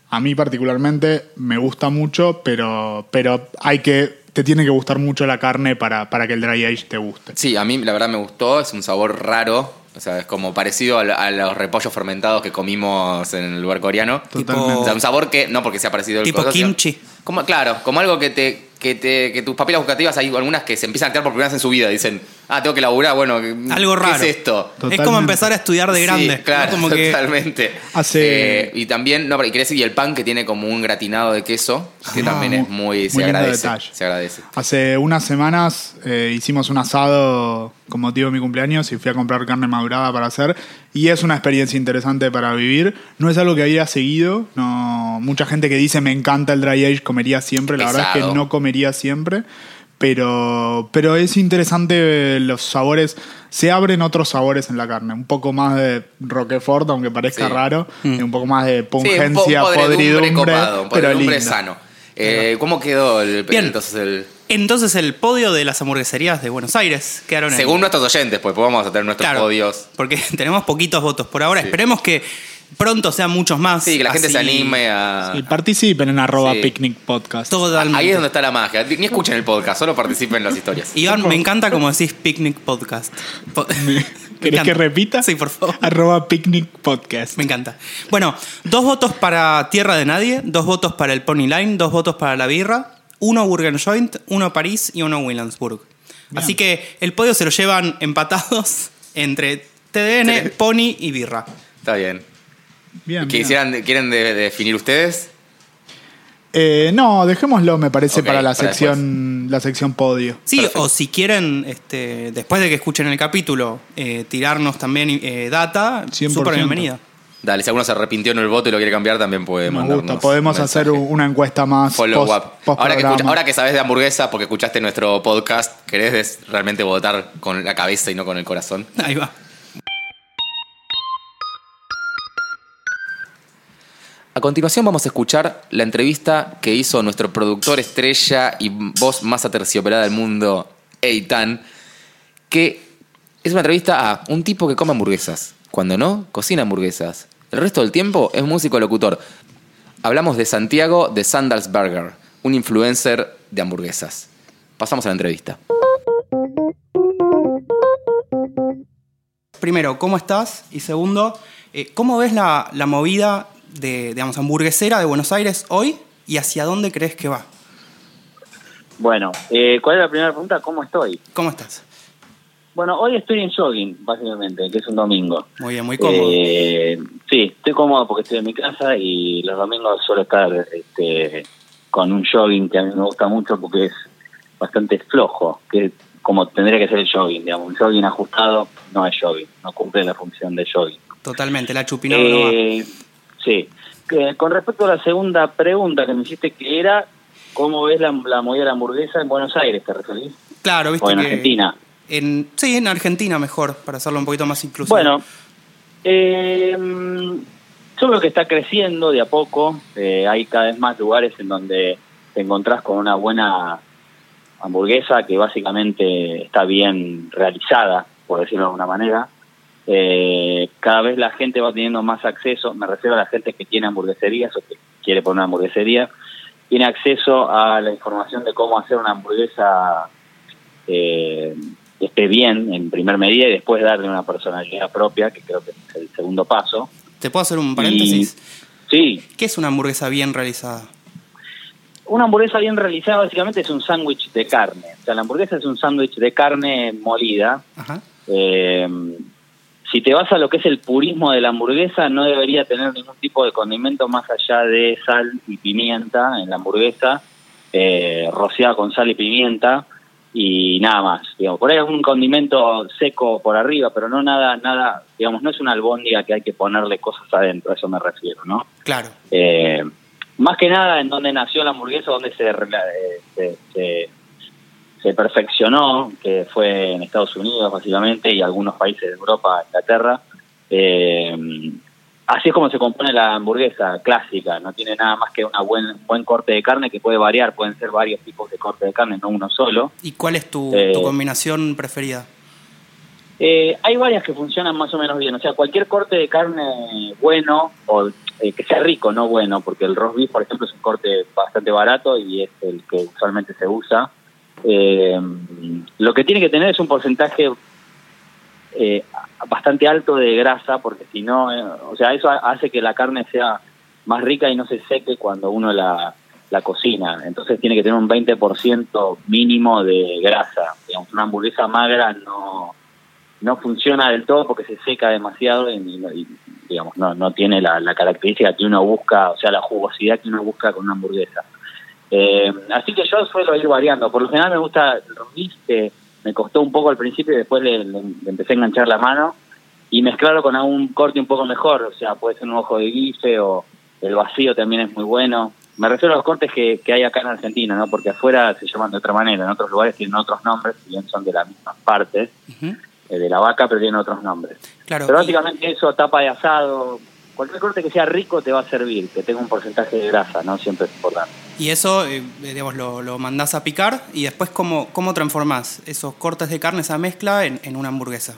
A mí particularmente me gusta mucho, pero, pero hay que te tiene que gustar mucho la carne para, para que el dry age te guste. Sí, a mí la verdad me gustó, es un sabor raro. O sea, es como parecido a, a los repollos fermentados que comimos en el lugar coreano. Totalmente. O sea, un sabor que, no porque sea parecido al Tipo kimchi. Como, claro, como algo que te, que te, que tus papilas gustativas hay algunas que se empiezan a activar por primera vez en su vida. Dicen, ah, tengo que laburar, bueno, ¿qué Algo raro. es esto? Es como Totalmente. empezar a estudiar de grande. Sí, claro, ¿no? Como que totalmente. Hace- Eh, y también, no, pero y quería decir, y el pan que tiene como un gratinado de queso, que Ah, también es muy- se lindo agradece. detalle. Se agradece. Hace unas semanas eh, hicimos un asado con motivo de mi cumpleaños y fui a comprar carne madurada para hacer. Y es una experiencia interesante para vivir. No es algo que había seguido. No, mucha gente que dice me encanta el dry age comería siempre. La verdad es Pesado. que no comería siempre. Pero, pero es interesante los sabores. Se abren otros sabores en la carne. Un poco más de Roquefort, aunque parezca Sí. raro. y Un poco más de Sí, un po- pungencia, un podredumbre podridumbre. copado, un pero lindo. sano. Eh, ¿Cómo quedó el, Bien. entonces el, Entonces el podio de las hamburgueserías de Buenos Aires quedaron en... según nuestros oyentes, pues podemos tener nuestros Claro, podios. Porque tenemos poquitos votos por ahora. Sí. Esperemos que pronto sean muchos más. Sí, que la gente se anime a. Y participen en arroba Sí. picnic podcast. Totalmente. Ahí es donde está la magia. Ni escuchen el podcast, solo participen en las historias. Iván, me encanta como decís Picnic Podcast. ¿Querés que repita? Sí, por favor. Arroba picnic podcast. Me encanta. Bueno, dos votos para Tierra de Nadie, dos votos para el Pony Line, dos votos para la birra, uno Burger Joint, uno París y uno Williamsburg. Así que el podio se lo llevan empatados entre TDN, Sí. Pony y birra. Está bien. Bien. ¿Quisieran, ¿Quieren de- definir ustedes? Eh, no, dejémoslo, me parece, Ok, para la para sección la sección podio. Sí, Perfecto. o si quieren, este, después de que escuchen el capítulo, eh, tirarnos también eh, data, 100%. súper bienvenida. Dale, si alguno se arrepintió en el voto y lo quiere cambiar, también puede Me mandarnos. gusta. Podemos hacer una encuesta más. Follow post- up. post ahora, que programa. escucha- ahora que sabes de hamburguesa, porque escuchaste nuestro podcast, ¿querés des- realmente votar con la cabeza y no con el corazón? Ahí va. A continuación vamos a escuchar la entrevista que hizo nuestro productor estrella y voz más aterciopelada del mundo, Eitan, que es una entrevista a un tipo que come hamburguesas. Cuando no, cocina hamburguesas. El resto del tiempo es músico locutor. Hablamos de Santiago de Sandals Burger, un influencer de hamburguesas. Pasamos a la entrevista. Primero, ¿cómo estás? Y segundo, eh, ¿cómo ves la movida de, digamos, hamburguesera de Buenos Aires hoy y hacia dónde crees que va? Bueno, eh, ¿cuál es la primera pregunta? ¿Cómo estoy? ¿Cómo estás? Bueno, hoy estoy en jogging, básicamente, que es un domingo. Muy bien, muy cómodo. Eh, sí, estoy cómodo porque estoy en mi casa y los domingos suelo estar este, con un jogging que a mí me gusta mucho porque es bastante flojo, que como tendría que ser el jogging, digamos. Un jogging ajustado no es jogging, no cumple la función de jogging. Totalmente, la no va. Sí. Con respecto a la segunda pregunta que me hiciste, que era, ¿cómo ves la, la movida de la hamburguesa en Buenos Aires, te referís? Claro, viste O en que- Argentina. En, sí, en Argentina mejor, para hacerlo un poquito más inclusivo. Bueno, eh, yo creo que está creciendo de a poco. Eh, hay cada vez más lugares en donde te encontrás con una buena hamburguesa que básicamente está bien realizada, por decirlo de alguna manera. Eh, cada vez la gente va teniendo más acceso, me refiero a la gente que tiene hamburgueserías o que quiere poner una hamburguesería, tiene acceso a la información de cómo hacer una hamburguesa eh, que esté bien en primer medida y después darle una personalidad propia, que creo que es el segundo paso. ¿Te puedo hacer un paréntesis? Sí, ¿Qué es una hamburguesa bien realizada? una hamburguesa bien realizada básicamente es un sándwich de carne. O sea, la hamburguesa es un sándwich de carne molida. Ajá. Eh, si te vas a lo que es el purismo de la hamburguesa, no debería tener ningún tipo de condimento más allá de sal y pimienta en la hamburguesa, eh, rociada con sal y pimienta y nada más. Digamos, por ahí algún condimento seco por arriba, pero no nada, nada, digamos, no es una albóndiga que hay que ponerle cosas adentro, a eso me refiero, ¿no? Claro. Eh, más que nada en donde nació la hamburguesa, donde se, eh, se, se- se perfeccionó, que fue en Estados Unidos básicamente y algunos países de Europa, Inglaterra. Eh, así es como se compone la hamburguesa clásica, no tiene nada más que una buen, buen corte de carne que puede variar, pueden ser varios tipos de corte de carne, no uno solo. ¿Y cuál es tu, Eh, tu combinación preferida? Eh, hay varias que funcionan más o menos bien. O sea, cualquier corte de carne bueno, o eh, que sea rico, no bueno, porque el roast beef, por ejemplo, es un corte bastante barato y es el que usualmente se usa. Eh, lo que tiene que tener es un porcentaje eh, bastante alto de grasa, porque si no, eh, o sea, eso ha- hace que la carne sea más rica y no se seque cuando uno la, cocina. Entonces tiene que tener un 20% mínimo de grasa. Digamos, una hamburguesa magra no, no funciona del todo porque se seca demasiado y, y, digamos, no, no tiene la, la característica que uno busca, o sea, la jugosidad que uno busca con una hamburguesa. Eh, así que yo suelo ir variando. Por lo general me gusta el roast que me costó un poco al principio y después le, le- le empecé a enganchar la mano y mezclarlo con algún corte un poco mejor. O sea, puede ser un ojo de guife o el vacío también es muy bueno. Me refiero a los cortes que, que hay acá en Argentina, ¿no? Porque afuera se llaman de otra manera. En otros lugares tienen otros nombres, si bien son de las mismas partes eh, de la vaca, pero tienen otros nombres. Claro. Pero y- básicamente eso, tapa de asado, cualquier corte que sea rico te va a servir, que tenga un porcentaje de grasa, ¿no? Siempre es importante. Y eso, eh, digamos, lo, lo mandás a picar y después, ¿cómo, cómo transformás esos cortes de carne, esa mezcla, en, en una hamburguesa?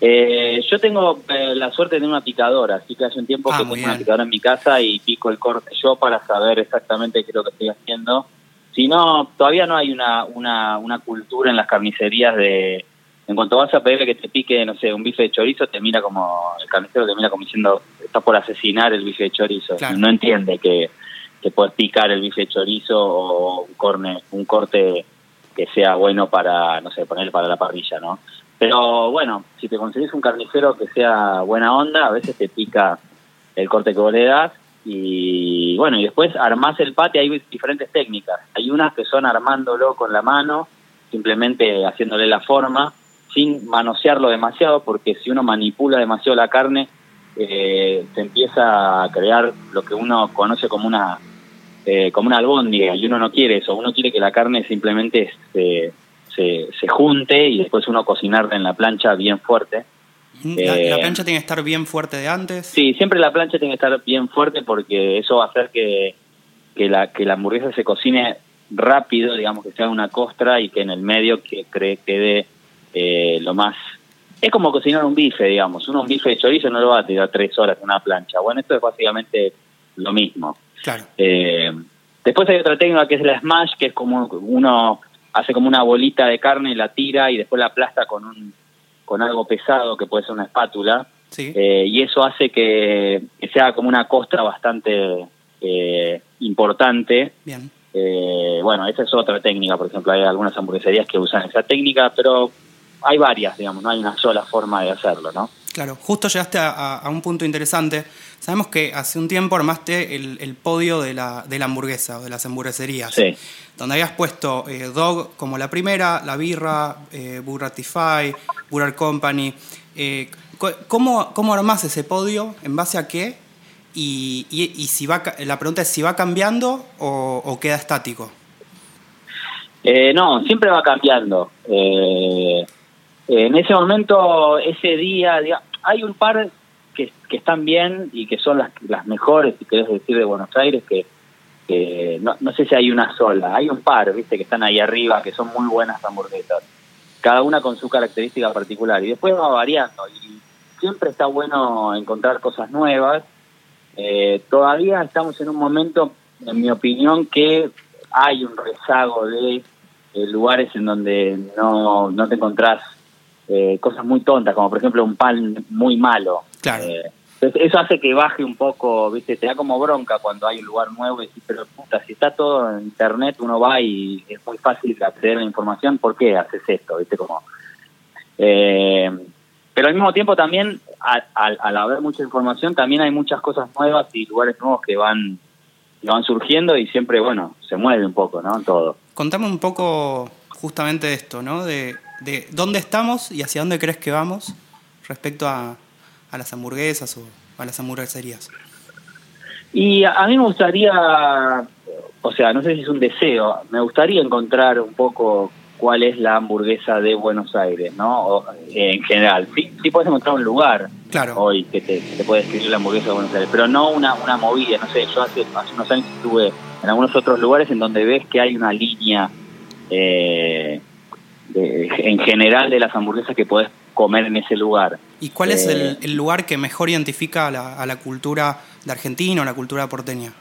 Eh, yo tengo eh, la suerte de tener una picadora, así que hace un tiempo Ah, que tengo una picadora en mi casa y pico el corte yo para saber exactamente qué es lo que estoy haciendo. Si no, todavía no hay una, una, una cultura en las carnicerías de... En cuanto vas a pedirle que te pique, no sé, un bife de chorizo, te mira como... El carnicero te mira como diciendo, está por asesinar el bife de chorizo. Claro. No entiende que, que puedes picar el bife de chorizo o un, corne, un corte que sea bueno para, no sé, poner para la parrilla, ¿no? Pero bueno, si te conseguís un carnicero que sea buena onda, a veces te pica el corte que vos le das y bueno, y después armás el pate, hay diferentes técnicas. Hay unas que son armándolo con la mano, simplemente haciéndole la forma, sin manosearlo demasiado, porque si uno manipula demasiado la carne, eh, se empieza a crear lo que uno conoce como una eh, como una albóndiga y uno no quiere eso, uno quiere que la carne simplemente se, se, se junte y después uno cocinarla en la plancha bien fuerte. La, Eh, la plancha tiene que estar bien fuerte de antes. Sí, siempre la plancha tiene que estar bien fuerte porque eso va a hacer que, que, la, que la hamburguesa se cocine rápido, digamos que sea una costra y que en el medio que cree, quede eh, lo más... Es como cocinar un bife, digamos. Uno un bife de chorizo no lo va a tirar tres horas en una plancha. Bueno, esto es básicamente lo mismo. Claro. Eh, después hay otra técnica que es la smash, que es como uno hace como una bolita de carne y la tira y después la aplasta con un con algo pesado que puede ser una espátula Sí. eh, y eso hace que, que sea como una costra bastante eh, importante. Bien. Eh, bueno, esa es otra técnica, por ejemplo, hay algunas hamburgueserías que usan esa técnica, pero hay varias, digamos, no hay una sola forma de hacerlo, ¿no? Claro, justo llegaste a, a- a un punto interesante. Sabemos que hace un tiempo armaste el, el podio de la, de la hamburguesa o de las hamburgueserías. Sí. Donde habías puesto eh, Dog como la primera, La Birra, eh, Burratify, Burger Company. Eh, ¿cómo, ¿Cómo armás ese podio? ¿En base a qué? Y, y- y si va, la pregunta es si va cambiando o, o queda estático. Eh, no, siempre va cambiando. En ese momento, ese día, diga- hay un par que, están bien y que son las, mejores, si querés decir, de Buenos Aires, que, que no, no sé si hay una sola, hay un par, viste, que están ahí arriba, que son muy buenas hamburguesas, cada una con su característica particular, y después va variando, y siempre está bueno encontrar cosas nuevas. Eh, todavía estamos en un momento, en mi opinión, que hay un rezago de eh, lugares en donde no, no te encontrás eh, cosas muy tontas, como por ejemplo un pan muy malo. Claro. Eh, eso hace que baje un poco, ¿viste? Te da como bronca cuando hay un lugar nuevo y decís, pero puta, si está todo en internet, uno va y es muy fácil acceder a la información, ¿por qué haces esto? ¿Viste? Como. Eh, pero al mismo tiempo también, al, al- al haber mucha información, también hay muchas cosas nuevas y lugares nuevos que van, que van surgiendo y siempre, bueno, se mueve un poco, ¿no? Todo. Contame un poco justamente de esto, ¿no? De, de dónde estamos y hacia dónde crees que vamos respecto a, a las hamburguesas o a las hamburgueserías. Y a, mí me gustaría, o sea, no sé si es un deseo, me gustaría encontrar un poco cuál es la hamburguesa de Buenos Aires, ¿no? O, eh, en general. Sí, sí puedes encontrar un lugar Claro. hoy que te, que te puede describir la hamburguesa de Buenos Aires, pero no una, una movida, no sé, yo hace, hace unos años estuve en algunos otros lugares en donde ves que hay una línea eh, de- en general de las hamburguesas que podés comer en ese lugar. ¿Y cuál es Eh, el, el lugar que mejor identifica a la, a la cultura de Argentina o la cultura porteña?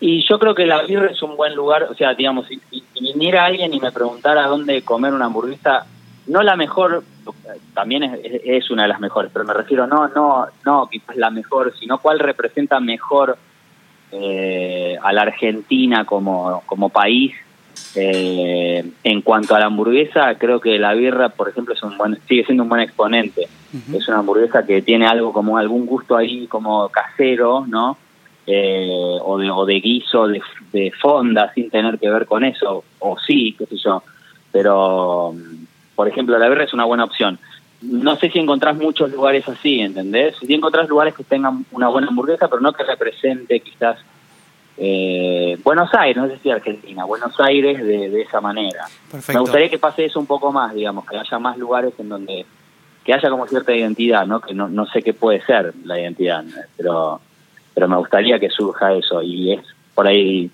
Y yo creo que la birra es un buen lugar, o sea, digamos, si, si- viniera alguien y me preguntara dónde comer una hamburguesa, no la mejor, también es, es- es una de las mejores, pero me refiero no, no, no quizás la mejor, sino cuál representa mejor eh, a la Argentina como, como país. Eh, en cuanto a la hamburguesa, creo que la birra, por ejemplo, es un buen, sigue siendo un buen exponente. Es una hamburguesa que tiene algo como algún gusto ahí como casero, ¿no? Eh, o, de, o de guiso, de, de fonda, sin tener que ver con eso, o sí, qué sé yo. Pero, por ejemplo, la birra es una buena opción. No sé si encontrás muchos lugares así, ¿entendés? Si encontrás lugares que tengan una buena hamburguesa, pero no que represente quizás eh, Buenos Aires, no sé si Argentina, Buenos Aires de, de esa manera. Perfecto. Me gustaría que pase eso un poco más, digamos, que haya más lugares en donde que haya como cierta identidad, ¿no? Que no, no sé qué puede ser la identidad, ¿no? pero pero me gustaría que surja eso y es por ahí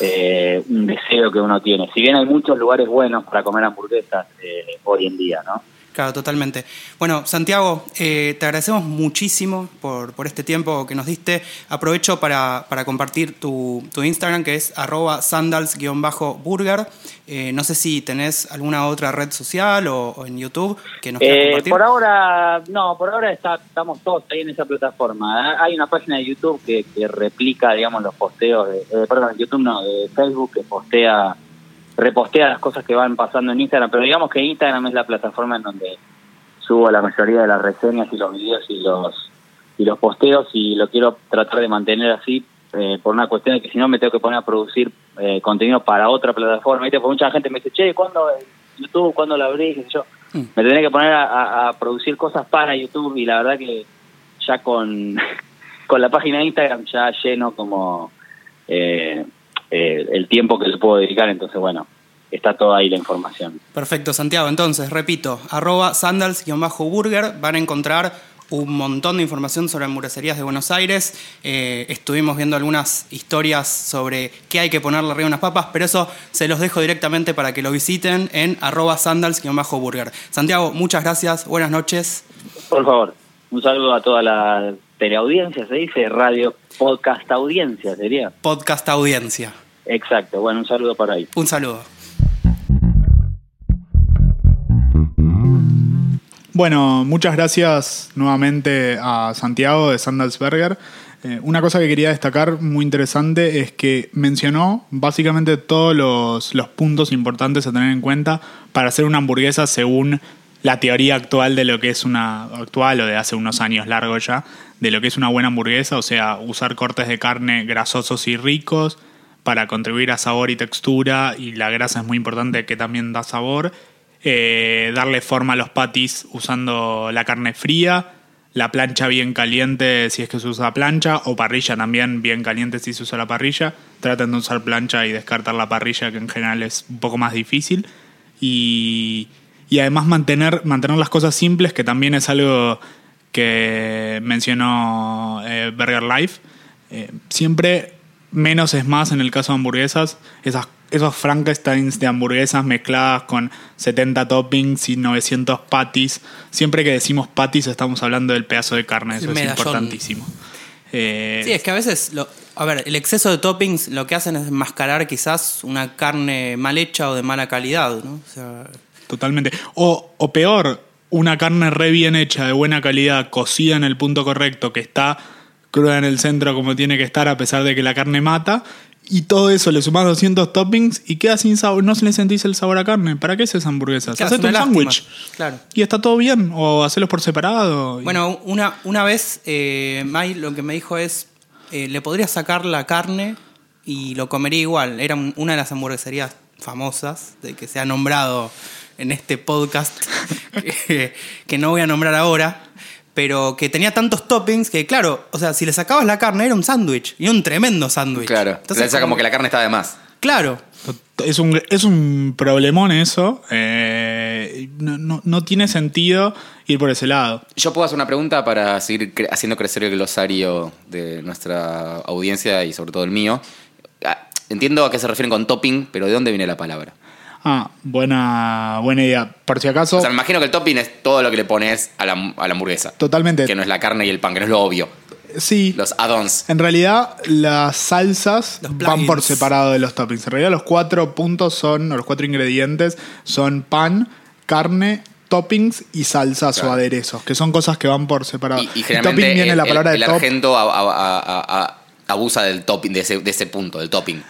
eh, un deseo que uno tiene. Si bien hay muchos lugares buenos para comer hamburguesas eh, hoy en día, ¿no? Claro, totalmente. Bueno, Santiago, eh, te agradecemos muchísimo por, por este tiempo que nos diste. Aprovecho para, para compartir tu, tu Instagram, que es arroba sandals-burger. Eh, no sé si tenés alguna otra red social o, o en YouTube que nos quieras Eh, compartir. por ahora, no, por ahora está, estamos todos ahí en esa plataforma. Ah, Hay una página de YouTube que, que replica, digamos, los posteos, de, eh, perdón, YouTube no, de Facebook, que postea, repostea las cosas que van pasando en Instagram, pero digamos que Instagram es la plataforma en donde subo la mayoría de las reseñas y los videos y los y los posteos y lo quiero tratar de mantener así eh, por una cuestión de que si no me tengo que poner a producir eh, contenido para otra plataforma, ¿viste? Porque mucha gente me dice, che, ¿cuándo eh, YouTube? ¿Cuándo lo abrís? Qué sé yo. Mm. Me tendré que poner a producir cosas para YouTube y la verdad que ya con, con la página de Instagram ya lleno como eh, eh, el tiempo que le puedo dedicar, entonces bueno, está toda ahí la información. Perfecto, Santiago. Entonces, repito, arroba sandals-burger. Van a encontrar un montón de información sobre hamburgueserías de Buenos Aires. Eh, estuvimos viendo algunas historias sobre qué hay que ponerle arriba a unas papas, pero eso se los dejo directamente para que lo visiten en arroba sandals-burger. Santiago, muchas gracias. Buenas noches. Por favor, un saludo a toda la teleaudiencia, se dice, radio podcast audiencia sería. Podcast Audiencia. Exacto, bueno, un saludo por ahí. Un saludo. Bueno, muchas gracias nuevamente a Santiago de Sandalsberger. Eh, una cosa que quería destacar muy interesante es que mencionó básicamente todos los, los puntos importantes a tener en cuenta para hacer una hamburguesa según la teoría actual de lo que es una actual o de hace unos años largo ya, de lo que es una buena hamburguesa, o sea, usar cortes de carne grasosos y ricos para contribuir a sabor y textura y la grasa es muy importante que también da sabor. Eh, darle forma a los patis usando la carne fría, la plancha bien caliente si es que se usa plancha, o parrilla también bien caliente si se usa la parrilla. Traten de usar plancha y descartar la parrilla, que en general es un poco más difícil. Y, y además mantener, mantener las cosas simples, que también es algo que mencionó eh, Burger Life. Eh, siempre menos es más en el caso de hamburguesas. Esas, esos Frankensteins de hamburguesas mezcladas con 70 toppings y 900 patties. Siempre que decimos patties estamos hablando del pedazo de carne. Eso es importantísimo. Eh, Sí, es que a veces, lo- a ver, el exceso de toppings lo que hacen es enmascarar quizás una carne mal hecha o de mala calidad, ¿no? O sea, Totalmente. O, o peor, una carne re bien hecha, de buena calidad, cocida en el punto correcto, que está cruda en el centro como tiene que estar, a pesar de que la carne mata. Y todo eso le sumás 200 toppings y queda sin sabor. No se le sentís el sabor a carne. ¿Para qué es esa hamburguesa? Claro, Hacete un sándwich. Claro. Y está todo bien. O hacerlos por separado. y- Bueno, una, una vez eh, Mai lo que me dijo es, eh, le podría sacar la carne y lo comería igual. Era un- una de las hamburgueserías famosas de que se ha nombrado en este podcast, que, que no voy a nombrar ahora, pero que tenía tantos toppings que, claro, o sea, si le sacabas la carne era un sándwich, y un tremendo sándwich. Claro. Entonces, como que la carne está de más. Claro, Es un, es un problemón eso. eh, no, no- no tiene sentido ir por ese lado. Yo puedo hacer una pregunta para seguir cre- haciendo crecer el glosario de nuestra audiencia y sobre todo el mío. Ah, Entiendo a qué se refieren con topping, pero ¿de dónde viene la palabra? Ah, buena, buena idea. Por si acaso, O sea, me imagino que el topping es todo lo que le pones a la, a la hamburguesa. totalmente. Que no es la carne y el pan, que no es lo obvio. Sí. Los add-ons. En realidad, las salsas van por separado de los toppings. En realidad, los cuatro puntos son, o los cuatro ingredientes son pan, carne, toppings y salsas Claro. o aderezos, que son cosas que van por separado. Y, y Y generalmente topping viene el, la palabra el- de el top. argento a- a- a- a- abusa del topping, de ese, de ese punto, del topping.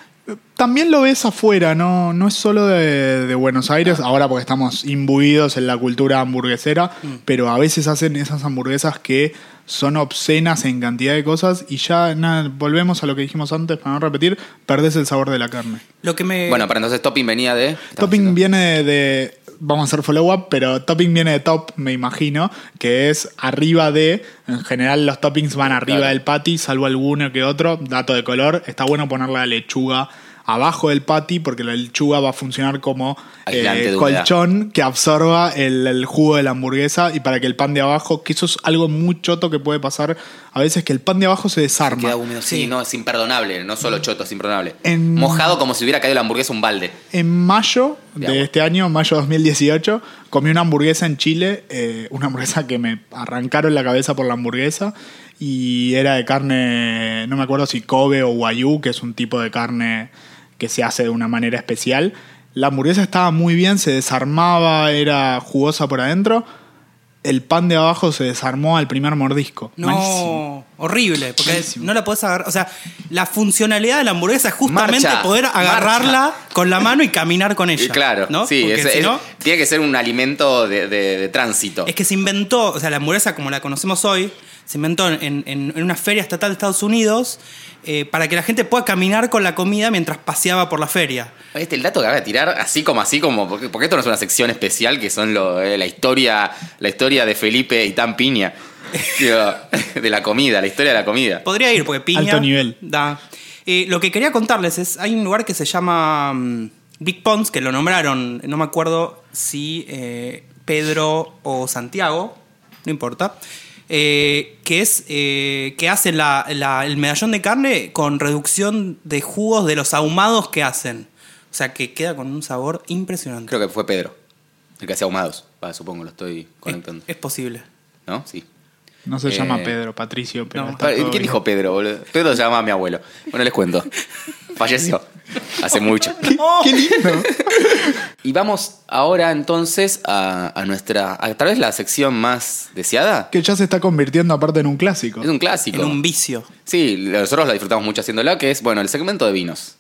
También lo ves afuera, no, no es solo de, de Buenos Aires, ahora porque estamos imbuidos en la cultura hamburguesera, pero a veces hacen esas hamburguesas que son obscenas en cantidad de cosas y ya nada, volvemos a lo que dijimos antes, para no repetir, perdés el sabor de la carne. Lo que me. Bueno, pero entonces topping venía de... Topping viene de, de- Vamos a hacer follow-up, pero topping viene de top, me imagino, que es arriba de. En general, los toppings van arriba Claro. del patty, salvo alguno que otro. Dato de color. Está bueno poner la lechuga abajo del patty, porque la lechuga va a funcionar como eh, de colchón que absorba el, el jugo de la hamburguesa y para que el pan de abajo, que eso es algo muy choto que puede pasar a veces, que el pan de abajo se desarma. Queda húmedo, sí, no, es imperdonable, no solo choto, es imperdonable. En- Mojado como si hubiera caído la hamburguesa un balde. En mayo De de, este año, mayo 2018, comí una hamburguesa en Chile, eh, una hamburguesa que me arrancaron la cabeza por la hamburguesa y era de carne, no me acuerdo si Kobe o Wagyu, que es un tipo de carne que se hace de una manera especial. La hamburguesa estaba muy bien, se desarmaba, era jugosa por adentro. El pan de abajo se desarmó al primer mordisco. Malísimo. No, horrible, porque Malísimo. no la podés agarrar. O sea, la funcionalidad de la hamburguesa es justamente Marcha, poder agarrarla con la mano y caminar con Y ella. claro, ¿no? sí, es- si es- no, tiene que ser un alimento de, de- de tránsito. es que se inventó, o sea, la hamburguesa como la conocemos hoy, se inventó en, en- en una feria estatal de Estados Unidos eh, para que la gente pueda caminar con la comida mientras paseaba por la feria. Este, el dato que acaba de tirar, así como así como, porque, porque esto no es una sección especial que son lo- eh, la historia, la historia de Felipe y Tan Piña. Digo, de la comida, la historia de la comida. Podría ir, porque piña. Alto nivel. Da. Eh, lo que quería contarles es: hay un lugar que se llama mm, Big Ponds, que lo nombraron, no me acuerdo si eh, Pedro o Santiago, no importa. Eh, que es eh, que hace la- la- el medallón de carne con reducción de jugos de los ahumados que hacen. O sea que queda con un sabor impresionante. Creo que fue Pedro, el que hacía ahumados. Va, supongo, lo estoy conectando. Es, es posible. ¿No? Sí. No se Eh, llama Pedro, Patricio, pero no. está todo ¿Quién bien. dijo Pedro, boludo? Pedro se llama mi abuelo. Bueno, les cuento. Falleció. Hace mucho. Qué lindo. Y vamos ahora entonces a, a nuestra, a tal vez la sección más deseada. que ya se está convirtiendo aparte en un clásico. Es un clásico. En un vicio. Sí, nosotros la disfrutamos mucho haciéndola, que es, bueno, el segmento de vinos.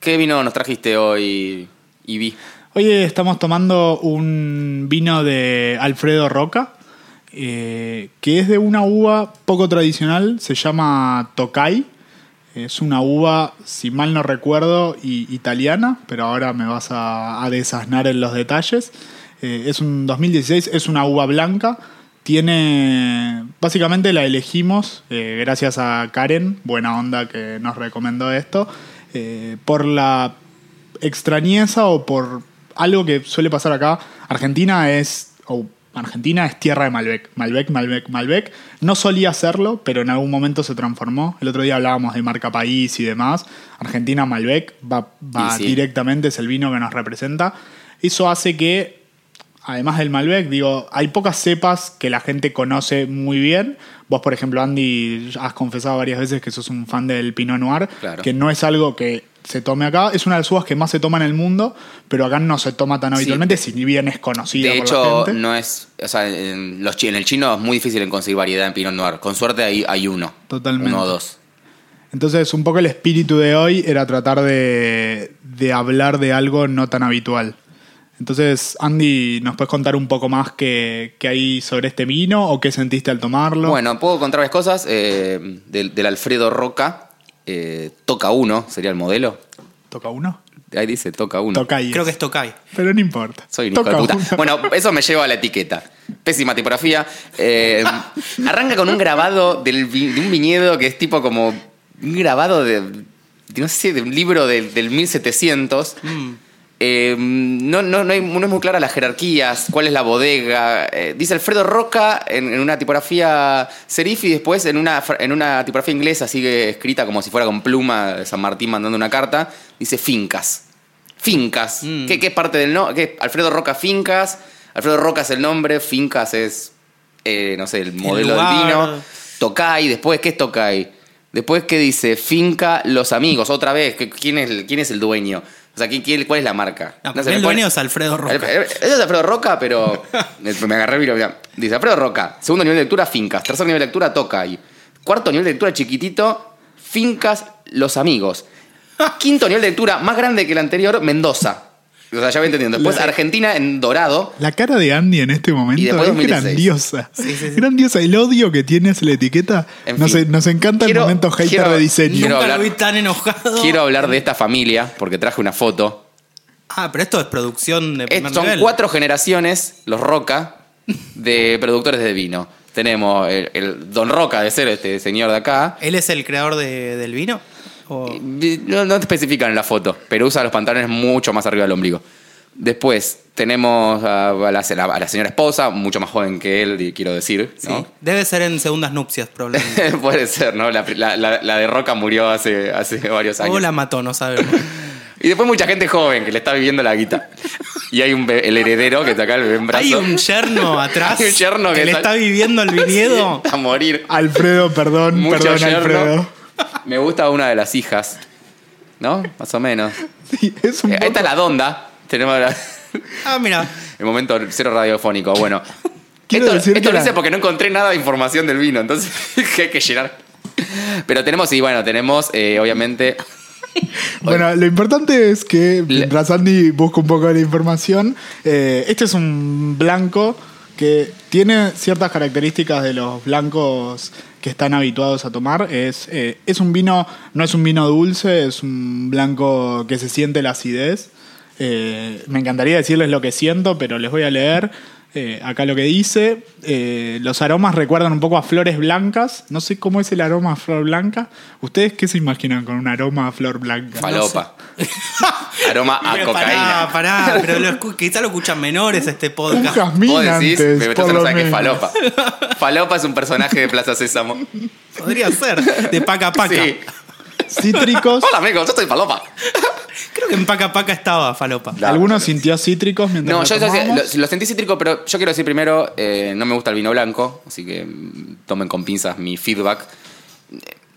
¿Qué vino nos trajiste hoy, Ivy? Hoy estamos tomando un vino de Alfredo Roca, eh, que es de una uva poco tradicional, se llama Tokai. Es una uva, si mal no recuerdo, y- italiana, pero ahora me vas a, desasnar en los detalles. Eh, es un 2016, es una uva blanca. Tiene. Básicamente la elegimos eh, gracias a Karen, buena onda que nos recomendó esto, eh, por la extrañeza o por algo que suele pasar acá. Argentina es. Argentina es tierra de Malbec. Malbec, Malbec, Malbec. No solía serlo, pero en algún momento se transformó. El otro día hablábamos de marca país y demás. Argentina Malbec va, va Y sí. directamente, es el vino que nos representa. Eso hace que además del Malbec, digo, hay pocas cepas que la gente conoce muy bien. Vos, por ejemplo, Andy, has confesado varias veces que sos un fan del Pinot Noir, Claro. que no es algo que se tome acá. Es una de las uvas que más se toma en el mundo, pero acá no se toma tan Sí. habitualmente, si bien es conocida De por hecho, la gente. no es. O sea, en, los, chi- en el chino es muy difícil en conseguir variedad en Pinot Noir. Con suerte hay, hay uno. Totalmente. Uno o dos. Entonces, un poco el espíritu de hoy era tratar de, de hablar de algo no tan habitual. Entonces, Andy, ¿nos puedes contar un poco más qué, qué hay sobre este vino o qué sentiste al tomarlo? Bueno, puedo contar varias cosas. eh, del, del Alfredo Roca, eh, toca uno, sería el modelo. ¿Toca uno? Ahí dice, toca uno. Creo que es Tokai. Pero no importa. Soy un hijo Toca de puta. uno. Bueno, eso me lleva a la etiqueta. Pésima tipografía. Eh, arranca con un grabado del vi- de un viñedo que es tipo como un grabado de, no sé, de un libro del, del 1700. Eh, no, no, no, hay- no es muy clara las jerarquías, cuál es la bodega. Eh, dice Alfredo Roca en, en una tipografía serif y después en una, en una tipografía inglesa, sigue escrita como si fuera con pluma de San Martín mandando una carta, dice fincas. Fincas. Mm. ¿Qué, qué parte del no? ¿Qué? Alfredo Roca Fincas. Alfredo Roca es el nombre, Fincas es, eh, no sé, el modelo del vino. Tokai, después, ¿qué es Tokai? Después, ¿qué dice? Finca Los Amigos, otra vez. ¿qué- ¿Quién es quién es el dueño? O sea, ¿quién, quién- ¿cuál es la marca? No, No sé, el dueño es Alfredo Roca. Eso es Alfredo Roca, pero me agarré vino, mirá. Dice Alfredo Roca, segundo nivel de lectura, fincas. Tercer nivel de lectura, toca ahí. Cuarto nivel de lectura, chiquitito, fincas, los amigos. Quinto nivel de lectura, más grande que el anterior, Mendoza. O sea, ya voy entendiendo. Después La- Argentina en dorado. La cara de Andy en este momento Y después es 2016. grandiosa. Sí, sí, sí. Grandiosa. El odio que tiene hacia la etiqueta. En Nos, fin. nos encanta Quiero- el momento hater quiero- de diseño. quiero Nunca hablar- lo vi tan enojado. Quiero hablar de esta familia, porque traje una foto. Ah, pero esto es producción de Es- primer son nivel. cuatro generaciones, los Roca, de productores de vino. Tenemos el, el Don Roca, de ser este señor de acá. ¿Él es el creador de- del vino? ¿O- No, no te especifican en la foto, pero usa los pantalones mucho más arriba del ombligo. Después tenemos a, a la, a la señora esposa, mucho más joven que él, quiero decir. Sí, ¿no? debe ser en segundas nupcias, probablemente. Puede ser, ¿no? La, la- la- la de Roca murió hace, hace varios años. o la mató, no sabemos. Y después mucha gente joven que le está viviendo la guita. Y hay un el heredero que está acá el bebé en brazo. Hay un yerno atrás Hay un yerno que le está- está viviendo el viñedo. a morir. Alfredo, perdón, Mucho perdón, yerno. Alfredo. Me gusta una de las hijas. ¿No? Más o menos. Sí, es un Eh, Esta poco- es la donda. Tenemos la- Ah, mira. el momento cero radiofónico. Bueno. Quiero esto decir esto que lo la- hice porque no encontré nada de información del vino. Entonces que hay que llenar. Pero tenemos, y bueno, tenemos eh, obviamente Bueno, lo importante es que mientras Andy busca un poco de la información, eh, este es un blanco que tiene ciertas características de los blancos que están habituados a tomar. Es, eh, es un vino, no es un vino dulce, es un blanco que se siente la acidez. Eh, me encantaría decirles lo que siento, pero les voy a leer. Eh, acá lo que dice, eh, los aromas recuerdan un poco a flores blancas. No sé cómo es el aroma a flor blanca. ¿Ustedes qué se imaginan con un aroma a flor blanca? falopa. Aroma a Pero cocaína. Pará, pará, pero lo quizá lo escuchan menores este Un podcast. jazmín Vos decís, antes, pero por lo sabes qué es menos. falopa. Falopa es un personaje de Plaza Sésamo. Podría ser, de paca paca. Sí. Cítricos. Hola amigos, yo soy falopa. Creo que en paca paca estaba falopa. Algunos sintió cítricos mientras No, lo yo lo, lo sentí cítrico, pero yo quiero decir primero, eh, no me gusta el vino blanco, así que mm, tomen con pinzas mi feedback.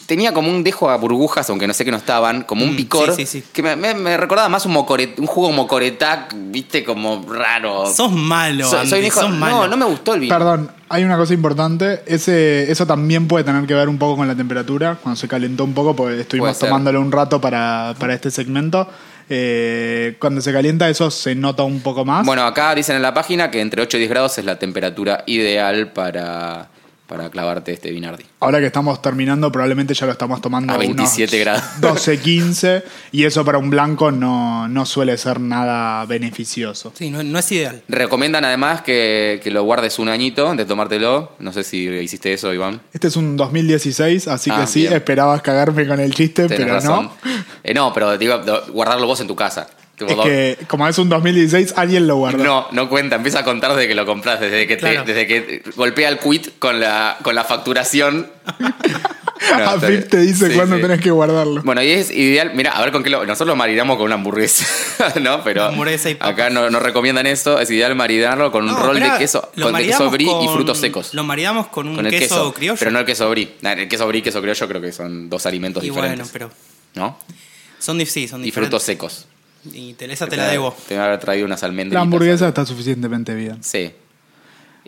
Tenía como un dejo a burbujas, aunque no sé que no estaban, como un Mm, picor, sí, sí, sí. que me, me- me recordaba más un, mocoret- un jugo mocoretac, viste, como raro. Sos malo, So- soy un hijo- sos malo. No, no me gustó el vino. Perdón, hay una cosa importante. Ese, eso también puede tener que ver un poco con la temperatura. Cuando se calentó un poco, porque estuvimos ser. tomándolo un rato para, para este segmento. Eh, cuando se calienta, eso se nota un poco más. Bueno, acá dicen en la página que entre 8 y 10 grados es la temperatura ideal para, para clavarte este vinardi. Ahora que estamos terminando, probablemente ya lo estamos tomando A 27 unos grados. 12, 15. Y eso para un blanco no, no suele ser nada beneficioso. Sí, no, no es ideal. Recomiendan además que, que lo guardes un añito antes de tomártelo. No sé si hiciste eso, Iván. Este es un 2016, así Ah, que sí, bien. esperabas cagarme con el chiste, Tenés pero razón. no. Eh, no, pero digo, guardarlo vos en tu casa. Tipo, Es que como es un 2016, alguien lo guarda. No, no cuenta, empieza a contar desde que lo compras, desde que, te- Claro. desde que golpea el quit con la, con la facturación. No, a Pip te dice Sí, cuándo sí. tenés que guardarlo. Bueno, y es ideal, mira, a ver con qué lo. Nosotros lo marinamos con una hamburguesa, ¿no? Pero Hamburguesa y papas. acá no, no recomiendan eso, es ideal marinarlo con un No, rol de queso, con de queso maridamos brie y frutos secos. Lo maridamos con un con el queso, queso, criollo. Pero no el queso brie. El queso brie y queso criollo creo que son dos alimentos y diferentes. bueno, pero ¿No? son, sí, son Y diferentes. frutos secos. Y te, esa te la debo. Te voy a haber traído unas almendras. La hamburguesa está suficientemente bien. Sí.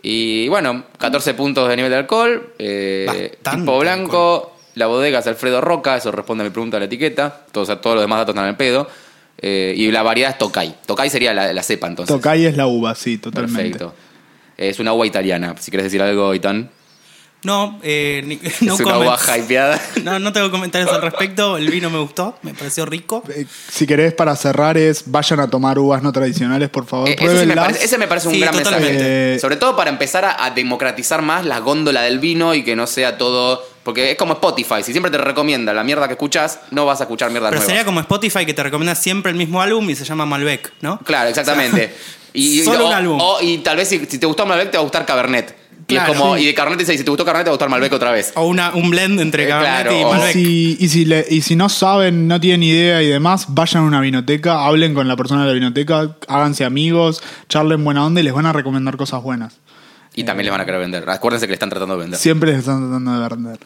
Y bueno, 14 puntos de nivel de alcohol. Eh, tipo blanco. La bodega es Alfredo Roca, eso responde a mi pregunta de la etiqueta. Todos, todos los demás datos están en el pedo. Eh, y la variedad es Tokai. Tokai sería la, la cepa entonces. Tokai es la uva, sí, totalmente. Perfecto. Es una uva italiana. Si quieres decir algo, Itán. No, eh, ni- no es una hypeada. No, no tengo comentarios al respecto. El vino me gustó, me pareció rico. Eh, Si querés, para cerrar, es vayan a tomar uvas no tradicionales, por favor. Eh, ese, me parece, ese me parece un Sí, gran totalmente. mensaje. Eh, Sobre todo para empezar a, a democratizar más la góndola del vino y que no sea todo. Porque es como Spotify. Si siempre te recomienda la mierda que escuchas, no vas a escuchar mierda Pero nueva. sería como Spotify que te recomienda siempre el mismo álbum y se llama Malbec, ¿no? Claro, exactamente. y, solo o, un álbum. o- y tal vez si, si te gustó Malbec, te va a gustar Cabernet. Y, es como, Sí. y de Cabernet dice, si te gustó Cabernet, te va a gustar Malbec otra vez. O una, un blend entre Eh, Cabernet claro, y Malbec. Si- y, si le- y si no saben, no tienen idea y demás, vayan a una vinoteca, hablen con la persona de la vinoteca, háganse amigos, charlen buena onda y les van a recomendar cosas buenas. Y también les van a querer vender. Acuérdense que le están tratando de vender. Siempre les están tratando de vender.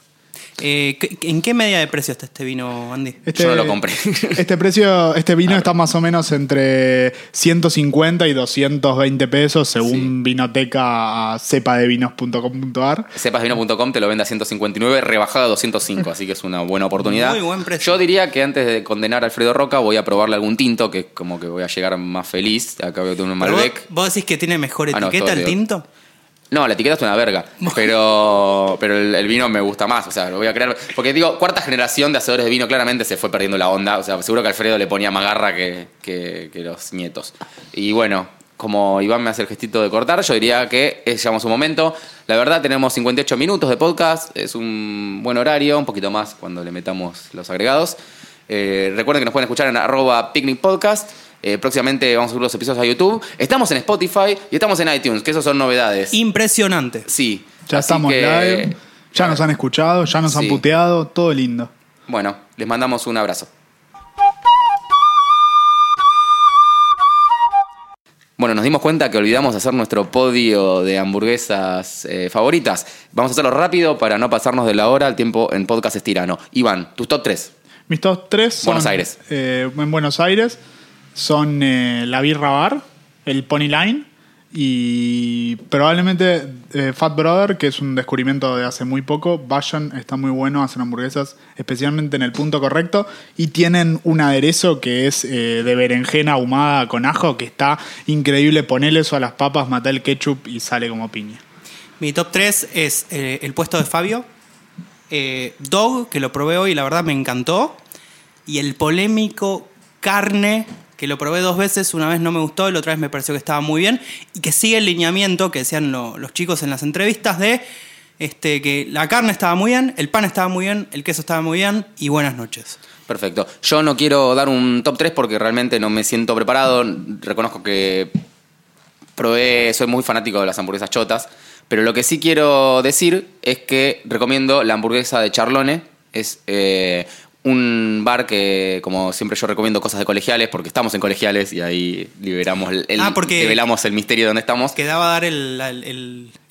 Eh, ¿qué- ¿En qué media de precio está este vino, Andy? Este, Yo no lo compré. Este precio, este vino está más o menos entre 150 y 220 pesos según vinoteca a cepadevinos.com.ar. Cepasvino.com te lo vende a 159, rebajado a 205, así que es una buena oportunidad. Muy buen precio. Yo diría que antes de condenar a Alfredo Roca voy a probarle algún tinto, que es como que voy a llegar más feliz. Acá veo un Pero vos, Malbec. vos decís que tiene mejor Ah, no, etiqueta el digo. No, la etiqueta es una verga, pero, pero el, el vino me gusta más, o sea, lo voy a crear. Porque digo, cuarta generación de hacedores de vino claramente se fue perdiendo la onda, o sea, seguro que Alfredo le ponía más garra que, que- que los nietos. Y bueno, como Iván me hace el gestito de cortar, yo diría que es llegamos un momento. La verdad, tenemos 58 minutos de podcast, es un buen horario, un poquito más cuando le metamos los agregados. Eh, recuerden que nos pueden escuchar en arroba picnic podcast. Eh, próximamente vamos a subir los episodios a YouTube. Estamos en Spotify y estamos en iTunes, que eso son novedades. Impresionante. Sí. Ya Así estamos que, live, ya nos han escuchado, ya nos Sí. han puteado, todo lindo. Bueno, les mandamos un abrazo. Bueno, nos dimos cuenta que olvidamos hacer nuestro podio de hamburguesas eh, favoritas. Vamos a hacerlo rápido para no pasarnos de la hora. El tiempo en podcast es tirano. Iván, tus top 3. Mis top 3 son Buenos Aires. eh, en Buenos Aires son eh, la Birra Bar, el Pony Line y probablemente eh, Fat Brother, que es un descubrimiento de hace muy poco. Vayan, está muy bueno, hacen hamburguesas especialmente en el punto correcto y tienen un aderezo que es eh, de berenjena ahumada con ajo que está increíble. Ponele eso a las papas, mata el ketchup y sale como piña. Mi top 3 es el puesto de Fabio. Dog, que lo probé hoy y la verdad me encantó. Y el polémico Carne, que lo probé dos veces. Una vez no me gustó y la otra vez me pareció que estaba muy bien. Y que sigue el lineamiento que decían lo- los chicos en las entrevistas de este, que la carne estaba muy bien, el pan estaba muy bien, el queso estaba muy bien y buenas noches. Perfecto. Yo no quiero dar un top 3 porque realmente no me siento preparado. Reconozco que probé, soy muy fanático de las hamburguesas chotas. Pero lo que sí quiero decir es que recomiendo la hamburguesa de Charlone. Es eh, un bar que, como siempre, yo recomiendo cosas de colegiales porque estamos en colegiales y ahí liberamos el, Ah, porque- develamos el misterio de dónde estamos. Quedaba a dar el,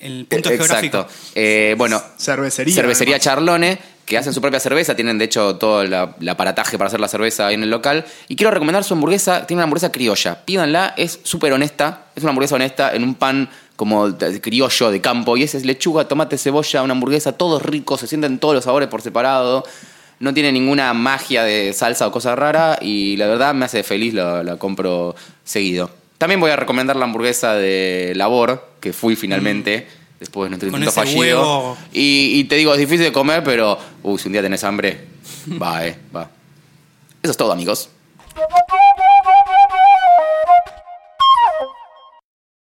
el- punto Eh, geográfico. Exacto. Eh, bueno, Cervecería. Cervecería además. Charlone, que hacen su propia cerveza, tienen de hecho todo la- el aparataje para hacer la cerveza ahí en el local. Y quiero recomendar su hamburguesa, tiene una hamburguesa criolla. Pídanla, es súper honesta, es una hamburguesa honesta en un pan como de criollo de campo. Y ese es lechuga, tomate, cebolla, una hamburguesa, todo rico, se sienten todos los sabores por separado. No tiene ninguna magia de salsa o cosa rara y la verdad me hace feliz, la, la compro seguido. También voy a recomendar la hamburguesa de Labor, que fui finalmente, después de nuestro intento fallido. huevo. Y, y te digo, es difícil de comer, pero uy, si un día tenés hambre, va, eh, va. Eso es todo, amigos.